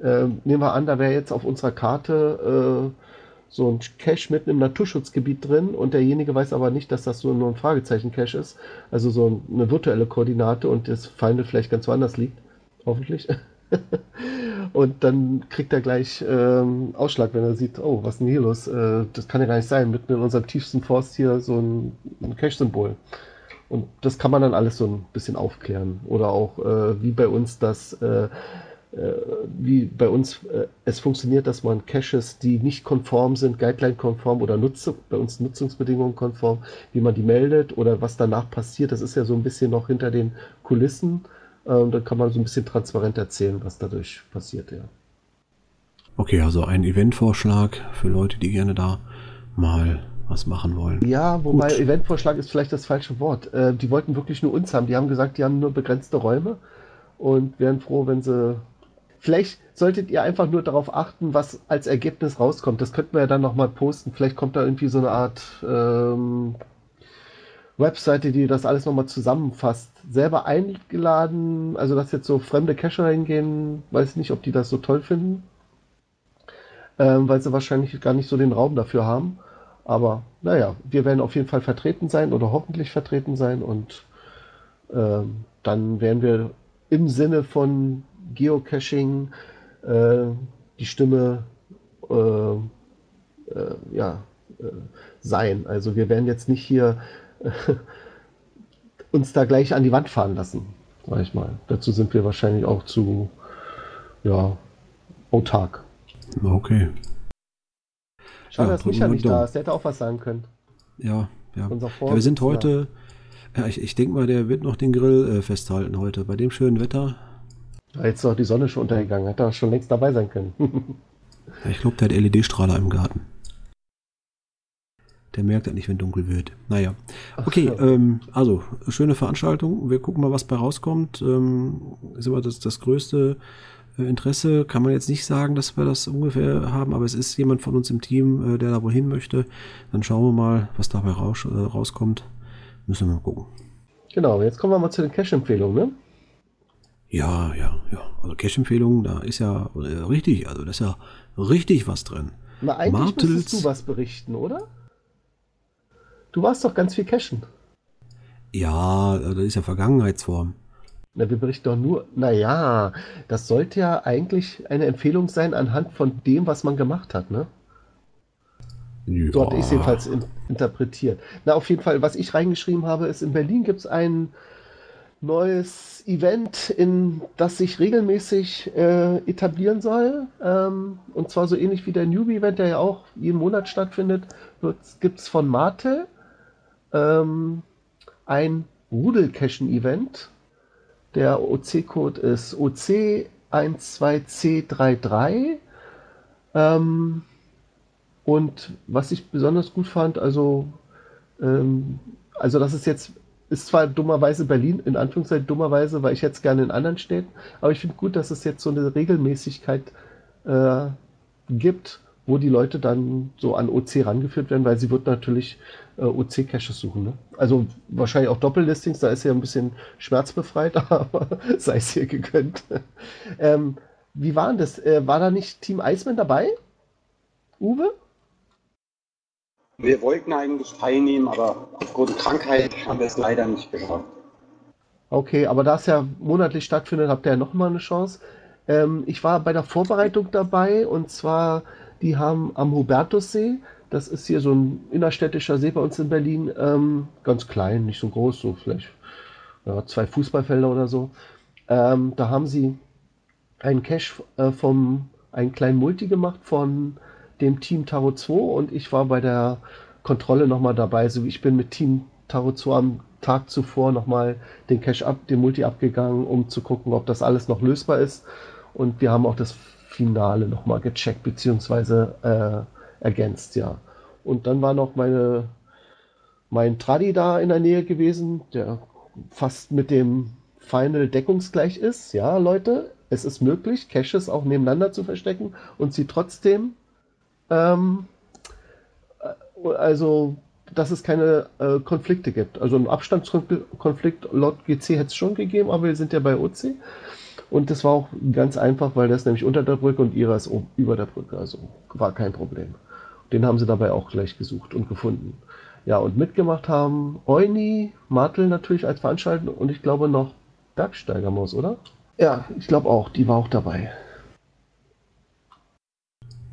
äh, nehmen wir an, da wäre jetzt auf unserer Karte äh, so ein Cache mitten im Naturschutzgebiet drin und derjenige weiß aber nicht, dass das so nur ein Fragezeichen-Cache ist, also so eine virtuelle Koordinate und das Feinde vielleicht ganz woanders liegt, hoffentlich. und dann kriegt er gleich ähm, Ausschlag, wenn er sieht, oh, was ist denn hier los? Äh, das kann ja gar nicht sein, mitten in unserem tiefsten Forst hier so ein, ein Cache-Symbol. Und das kann man dann alles so ein bisschen aufklären. Oder auch äh, wie bei uns das, äh, äh, wie bei uns äh, es funktioniert, dass man Caches, die nicht konform sind, Guideline-konform oder Nutzung, bei uns Nutzungsbedingungen konform, wie man die meldet oder was danach passiert. Das ist ja so ein bisschen noch hinter den Kulissen. Und dann kann man so ein bisschen transparent erzählen, was dadurch passiert, ja. Okay, also ein Eventvorschlag für Leute, die gerne da mal was machen wollen. Ja, wobei Gut. Eventvorschlag ist vielleicht das falsche Wort. Äh, die wollten wirklich nur uns haben. Die haben gesagt, die haben nur begrenzte Räume und wären froh, wenn sie. Vielleicht solltet ihr einfach nur darauf achten, was als Ergebnis rauskommt. Das könnten wir ja dann nochmal posten. Vielleicht kommt da irgendwie so eine Art ähm, Webseite, die das alles nochmal zusammenfasst. Selber eingeladen, also dass jetzt so fremde Cacher hingehen, weiß ich nicht, ob die das so toll finden. Ähm, weil sie wahrscheinlich gar nicht so den Raum dafür haben. Aber naja, wir werden auf jeden Fall vertreten sein oder hoffentlich vertreten sein und äh, dann werden wir im Sinne von Geocaching äh, die Stimme äh, äh ja, äh, sein. Also wir werden jetzt nicht hier uns da gleich an die Wand fahren lassen, sag ich mal. Dazu sind wir wahrscheinlich auch zu ja, autark. Okay. Schade, ja, dass Micha nicht da ist. Der hätte auch was sagen können. Ja, ja. ja wir sind heute. Ja, ich, ich denke mal, der wird noch den Grill äh, festhalten heute. Bei dem schönen Wetter. Ja, jetzt ist doch die Sonne schon untergegangen. Hätte er schon längst dabei sein können. ja, ich glaube, der hat LED-Strahler im Garten. Der merkt ja nicht, wenn dunkel wird. Naja. Okay, ähm, also schöne Veranstaltung. Wir gucken mal, was bei rauskommt. Ähm, ist immer das, das größte Interesse. Kann man jetzt nicht sagen, dass wir das ungefähr haben, aber es ist jemand von uns im Team, äh, der da wohin möchte. Dann schauen wir mal, was dabei raus, äh, rauskommt. Müssen wir mal gucken. Genau, jetzt kommen wir mal zu den Cash-Empfehlungen, ne? Ja, ja, ja. Also Cash-Empfehlungen, da ist ja äh, richtig, also da ist ja richtig was drin. Na, eigentlich Martels- müsstest du was berichten, oder? Du warst doch ganz viel cashen. Ja, das ist ja Vergangenheitsform. Na, wir berichten doch nur, naja, das sollte ja eigentlich eine Empfehlung sein anhand von dem, was man gemacht hat, ne? Ja. So hatte ich es jedenfalls in, interpretiert. Na, auf jeden Fall, was ich reingeschrieben habe, ist, in Berlin gibt es ein neues Event, in das sich regelmäßig äh, etablieren soll. Ähm, und zwar so ähnlich wie der Newbie-Event, der ja auch jeden Monat stattfindet, gibt es von Martel ähm, ein Rudelcachen-Event. Der OC-Code ist OC12C33. Ähm, und was ich besonders gut fand, also, ähm, also das ist jetzt, ist zwar dummerweise Berlin, in Anführungszeichen dummerweise, weil ich jetzt gerne in anderen Städten, aber ich finde gut, dass es jetzt so eine Regelmäßigkeit äh, gibt, wo die Leute dann so an OC rangeführt werden, weil sie wird natürlich äh, OC-Caches suchen. Ne? Also wahrscheinlich auch Doppellistings, da ist ja ein bisschen schmerzbefreit, aber sei es hier gegönnt. ähm, wie war denn das? Äh, war da nicht Team Iceman dabei? Uwe? Wir wollten eigentlich teilnehmen, aber aufgrund Krankheit haben wir es leider nicht geschafft. Okay, aber da es ja monatlich stattfindet, habt ihr ja nochmal eine Chance. Ähm, ich war bei der Vorbereitung dabei und zwar, die haben am Hubertussee, das ist hier so ein innerstädtischer See bei uns in Berlin, ähm, ganz klein, nicht so groß, so vielleicht ja, zwei Fußballfelder oder so. Ähm, da haben sie einen Cache äh, vom, einen kleinen Multi gemacht von dem Team Tarot 2 und ich war bei der Kontrolle nochmal dabei. Also ich bin mit Team Tarot 2 am Tag zuvor nochmal den Cache ab, den Multi abgegangen, um zu gucken, ob das alles noch lösbar ist. Und wir haben auch das Finale nochmal gecheckt, beziehungsweise äh, ergänzt, ja. Und dann war noch meine, mein Tradi da in der Nähe gewesen, der fast mit dem Final deckungsgleich ist. Ja, Leute, es ist möglich, Caches auch nebeneinander zu verstecken und sie trotzdem ähm, äh, also, dass es keine äh, Konflikte gibt. Also einen Abstandskonflikt laut GC hätte es schon gegeben, aber wir sind ja bei OC. Und das war auch ganz einfach, weil das nämlich unter der Brücke und ihrer ist über der Brücke. Also war kein Problem. Den haben sie dabei auch gleich gesucht und gefunden. Ja, und mitgemacht haben Euni, Martel natürlich als Veranstalter und ich glaube noch Bergsteigermaus, oder? Ja, ich glaube auch, die war auch dabei.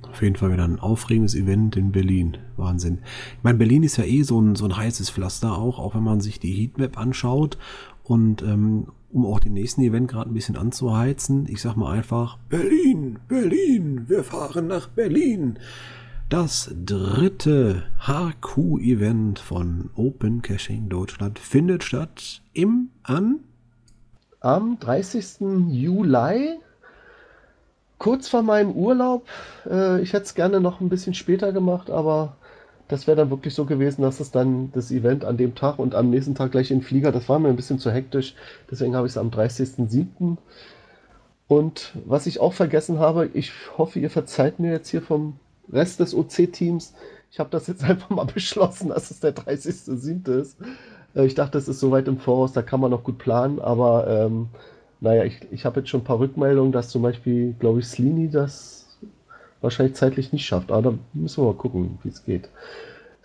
Auf jeden Fall wieder ein aufregendes Event in Berlin. Wahnsinn. Ich meine, Berlin ist ja eh so ein, so ein heißes Pflaster auch, auch wenn man sich die Heatmap anschaut. Und ähm, um auch den nächsten Event gerade ein bisschen anzuheizen, ich sag mal einfach, Berlin, Berlin, wir fahren nach Berlin. Das dritte HQ-Event von Open Caching Deutschland findet statt im an Am 30. Juli, kurz vor meinem Urlaub, äh, ich hätte es gerne noch ein bisschen später gemacht, aber das wäre dann wirklich so gewesen, dass es dann das Event an dem Tag und am nächsten Tag gleich in den Flieger, das war mir ein bisschen zu hektisch, deswegen habe ich es am 30.07. Und was ich auch vergessen habe, ich hoffe, ihr verzeiht mir jetzt hier vom Rest des OC-Teams, ich habe das jetzt einfach mal beschlossen, dass es der 30.07. ist. Äh, Ich dachte, es ist so weit im Voraus, da kann man noch gut planen, aber ähm, naja, ich, ich habe jetzt schon ein paar Rückmeldungen, dass zum Beispiel, glaube ich, Slini das wahrscheinlich zeitlich nicht schafft. Aber da müssen wir mal gucken, wie es geht.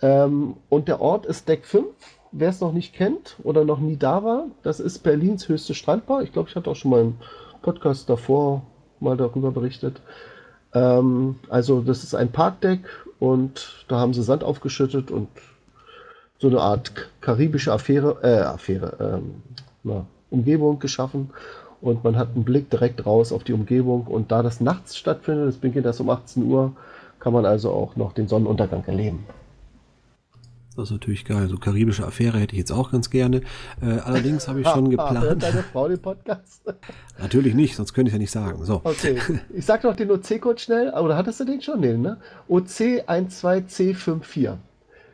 Ähm, und der Ort ist Deck 5. Wer es noch nicht kennt oder noch nie da war, das ist Berlins höchste Strandbar. Ich glaube, ich hatte auch schon mal im Podcast davor mal darüber berichtet. Ähm, also, das ist ein Parkdeck und da haben sie Sand aufgeschüttet und so eine Art karibische Affäre, äh, Affäre, ähm, na, Umgebung geschaffen und man hat einen Blick direkt raus auf die Umgebung und da das nachts stattfindet, das beginnt erst um 18 Uhr, kann man also auch noch den Sonnenuntergang erleben. Das ist natürlich geil. So karibische Affäre hätte ich jetzt auch ganz gerne. Äh, allerdings habe ich schon Hört geplant. deine Frau den Podcast? Natürlich nicht, sonst könnte ich ja nicht sagen. So. Okay, ich sag noch den OC-Code schnell, oder hattest du den schon? Nee, ne? OC12C54.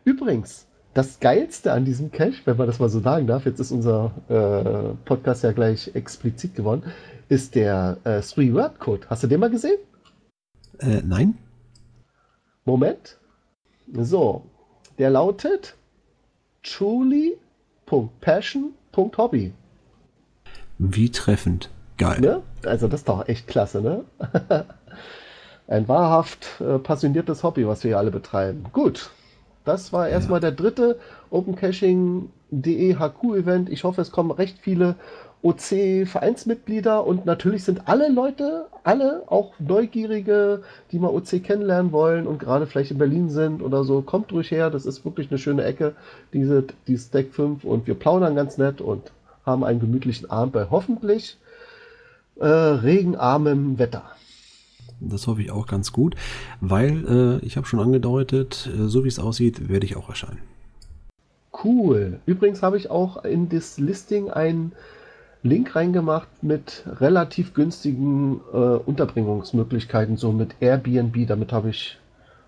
Übrigens, das Geilste an diesem Cache, wenn man das mal so sagen darf, jetzt ist unser äh, Podcast ja gleich explizit geworden, ist der äh, Three-Word-Code. Hast du den mal gesehen? Äh, nein? Moment. So, der lautet truly.passion.hobby. Wie treffend. Geil. Ne? Also das ist doch echt klasse, ne? Ein wahrhaft äh, passioniertes Hobby, was wir hier alle betreiben. Gut, das war erstmal der dritte OpenCaching.de HQ-Event. Ich hoffe, es kommen recht viele OC-Vereinsmitglieder und natürlich sind alle Leute, alle auch Neugierige, die mal OC kennenlernen wollen und gerade vielleicht in Berlin sind oder so, kommt ruhig her. Das ist wirklich eine schöne Ecke, diese, die Stack 5 und wir plaudern ganz nett und haben einen gemütlichen Abend bei hoffentlich äh, regenarmem Wetter. Das hoffe ich auch ganz gut, weil äh, ich habe schon angedeutet, äh, so wie es aussieht, werde ich auch erscheinen. Cool. Übrigens habe ich auch in das Listing einen Link reingemacht mit relativ günstigen äh, Unterbringungsmöglichkeiten, so mit Airbnb. Damit habe ich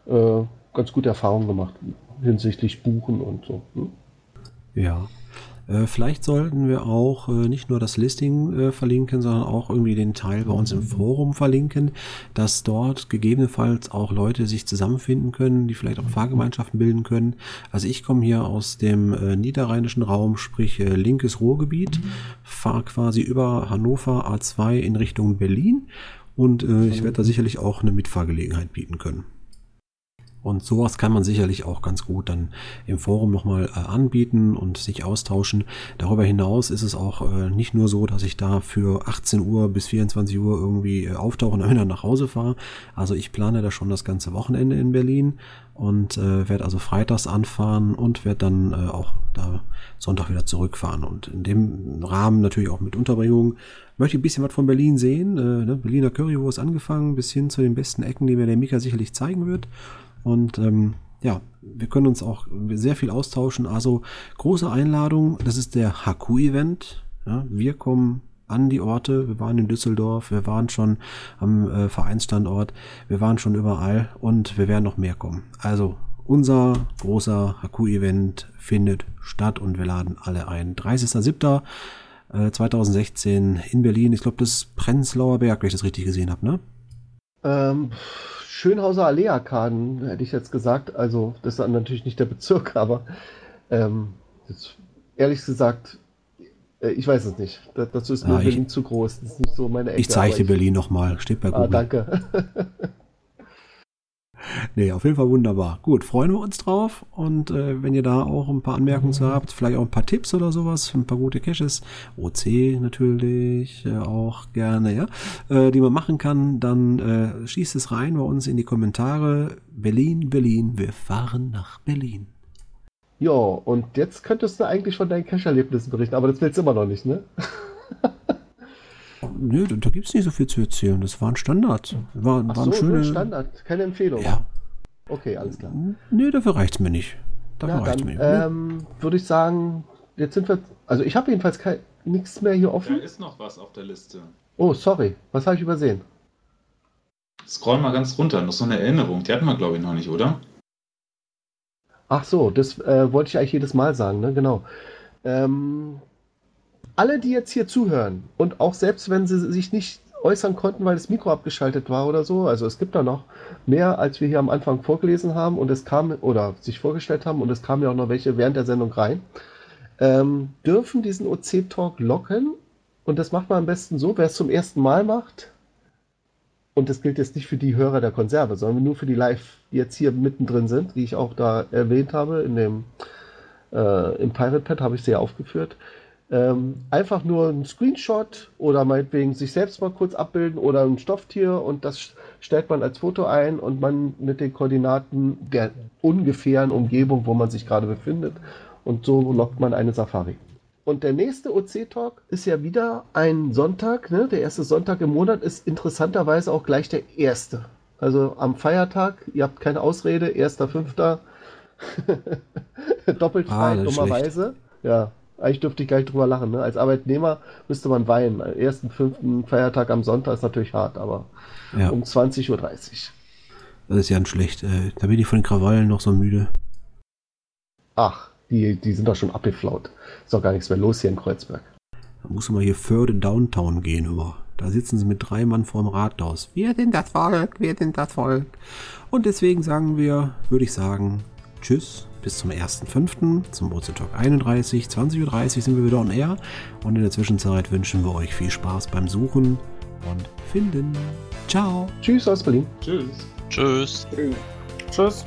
äh, ganz gute Erfahrungen gemacht hinsichtlich Buchen und so. Hm? Ja. Äh, vielleicht sollten wir auch äh, nicht nur das Listing äh, verlinken, sondern auch irgendwie den Teil bei uns im Forum verlinken, dass dort gegebenenfalls auch Leute sich zusammenfinden können, die vielleicht auch Fahrgemeinschaften bilden können. Also ich komme hier aus dem niederrheinischen Raum, sprich linkes Ruhrgebiet, fahre quasi über Hannover A2 in Richtung Berlin und ich werde da sicherlich auch eine Mitfahrgelegenheit bieten können. Und sowas kann man sicherlich auch ganz gut dann im Forum nochmal äh, anbieten und sich austauschen. Darüber hinaus ist es auch äh, nicht nur so, dass ich da für 18 Uhr bis 24 Uhr irgendwie äh, auftauche und dann nach Hause fahre. Also ich plane da schon das ganze Wochenende in Berlin und äh, werde also freitags anfahren und werde dann äh, auch da Sonntag wieder zurückfahren. Und in dem Rahmen natürlich auch mit Unterbringung möchte ich ein bisschen was von Berlin sehen. Äh, ne? Berliner Currywurst angefangen bis hin zu den besten Ecken, die mir der Mika sicherlich zeigen wird. Und ähm, ja, wir können uns auch sehr viel austauschen. Also große Einladung, das ist der HQ-Event. Ja, wir kommen an die Orte. Wir waren in Düsseldorf, wir waren schon am äh, Vereinsstandort, wir waren schon überall und wir werden noch mehr kommen. Also unser großer HQ-Event findet statt und wir laden alle ein. 30.07. Äh, 2016 in Berlin. Ich glaube, das ist Prenzlauer Berg, wenn ich das richtig gesehen habe, ne? Ähm, Schönhauser Allee-Arkaden, hätte ich jetzt gesagt. Also, das ist dann natürlich nicht der Bezirk, aber ähm, das, ehrlich gesagt, äh, ich weiß es nicht. Das, dazu ist mir Ah, ich- Berlin zu groß. Das ist nicht so meine Ecke. Ich zeige dir Berlin nochmal. Steht bei Ah, Google. danke. Nee, auf jeden Fall wunderbar. Gut, freuen wir uns drauf. Und äh, wenn ihr da auch ein paar Anmerkungen zu habt, vielleicht auch ein paar Tipps oder sowas, ein paar gute Caches, OC natürlich äh, auch gerne, ja, äh, die man machen kann, dann äh, schießt es rein bei uns in die Kommentare. Berlin, Berlin, wir fahren nach Berlin. Ja, und jetzt könntest du eigentlich von deinen Cache-Erlebnissen berichten, aber das willst du immer noch nicht, ne? Nö, da, da gibt es nicht so viel zu erzählen. Das war ein Standard. War, Ach waren so, schöne. nur Standard, keine Empfehlung. Ja. Okay, alles klar. Nö, dafür reicht's mir nicht. Dafür Na reicht's dann mir nicht. ähm, würde ich sagen, jetzt sind wir, also ich habe jedenfalls nichts mehr hier Da offen. ist noch was auf der Liste. Oh, sorry, was habe ich übersehen? Scroll mal ganz runter, noch so eine Erinnerung. Die hatten wir, glaube ich, noch nicht, oder? Ach so, das äh, wollte ich eigentlich jedes Mal sagen, ne? Genau. Ähm, alle, die jetzt hier zuhören und auch selbst wenn sie sich nicht äußern konnten, weil das Mikro abgeschaltet war oder so, also es gibt da noch mehr, als wir hier am Anfang vorgelesen haben und es kam oder sich vorgestellt haben und es kamen ja auch noch welche während der Sendung rein, ähm, dürfen diesen OC-Talk locken und das macht man am besten so, wer es zum ersten Mal macht, und das gilt jetzt nicht für die Hörer der Konserve, sondern nur für die Live, die jetzt hier mittendrin sind, die ich auch da erwähnt habe. In dem, äh, Im Pirate Pad habe ich sie ja aufgeführt. Ähm, einfach nur ein Screenshot oder meinetwegen sich selbst mal kurz abbilden oder ein Stofftier und das stellt man als Foto ein und man mit den Koordinaten der ungefähren Umgebung, wo man sich gerade befindet. Und so lockt man eine Safari. Und der nächste OC-Talk ist ja wieder ein Sonntag. Ne? Der erste Sonntag im Monat ist interessanterweise auch gleich der erste. Also am Feiertag, ihr habt keine Ausrede, erster, fünfter. Doppelt Ah, frei, ist dummerweise. Ja, eigentlich dürfte ich gar nicht drüber lachen. Ne? Als Arbeitnehmer müsste man weinen. Ersten, fünften Feiertag am Sonntag ist natürlich hart, aber Ja, um 20.30 Uhr. das ist ja ein schlecht. Äh, da bin ich von den Krawallen noch so müde. Ach, die, die sind doch schon abgeflaut. Ist doch gar nichts mehr los hier in Kreuzberg. Da muss man hier Förde Downtown gehen immer. Da sitzen sie mit drei Mann vorm Rathaus. Wir sind das Volk, wir sind das Volk. Und deswegen sagen wir, würde ich sagen, tschüss, bis zum 1.5. zum OC Talk 31. 20.30 Uhr sind wir wieder on air. Und in der Zwischenzeit wünschen wir euch viel Spaß beim Suchen und Finden. Ciao. Tschüss aus Berlin. Tschüss. Tschüss. Tschüss.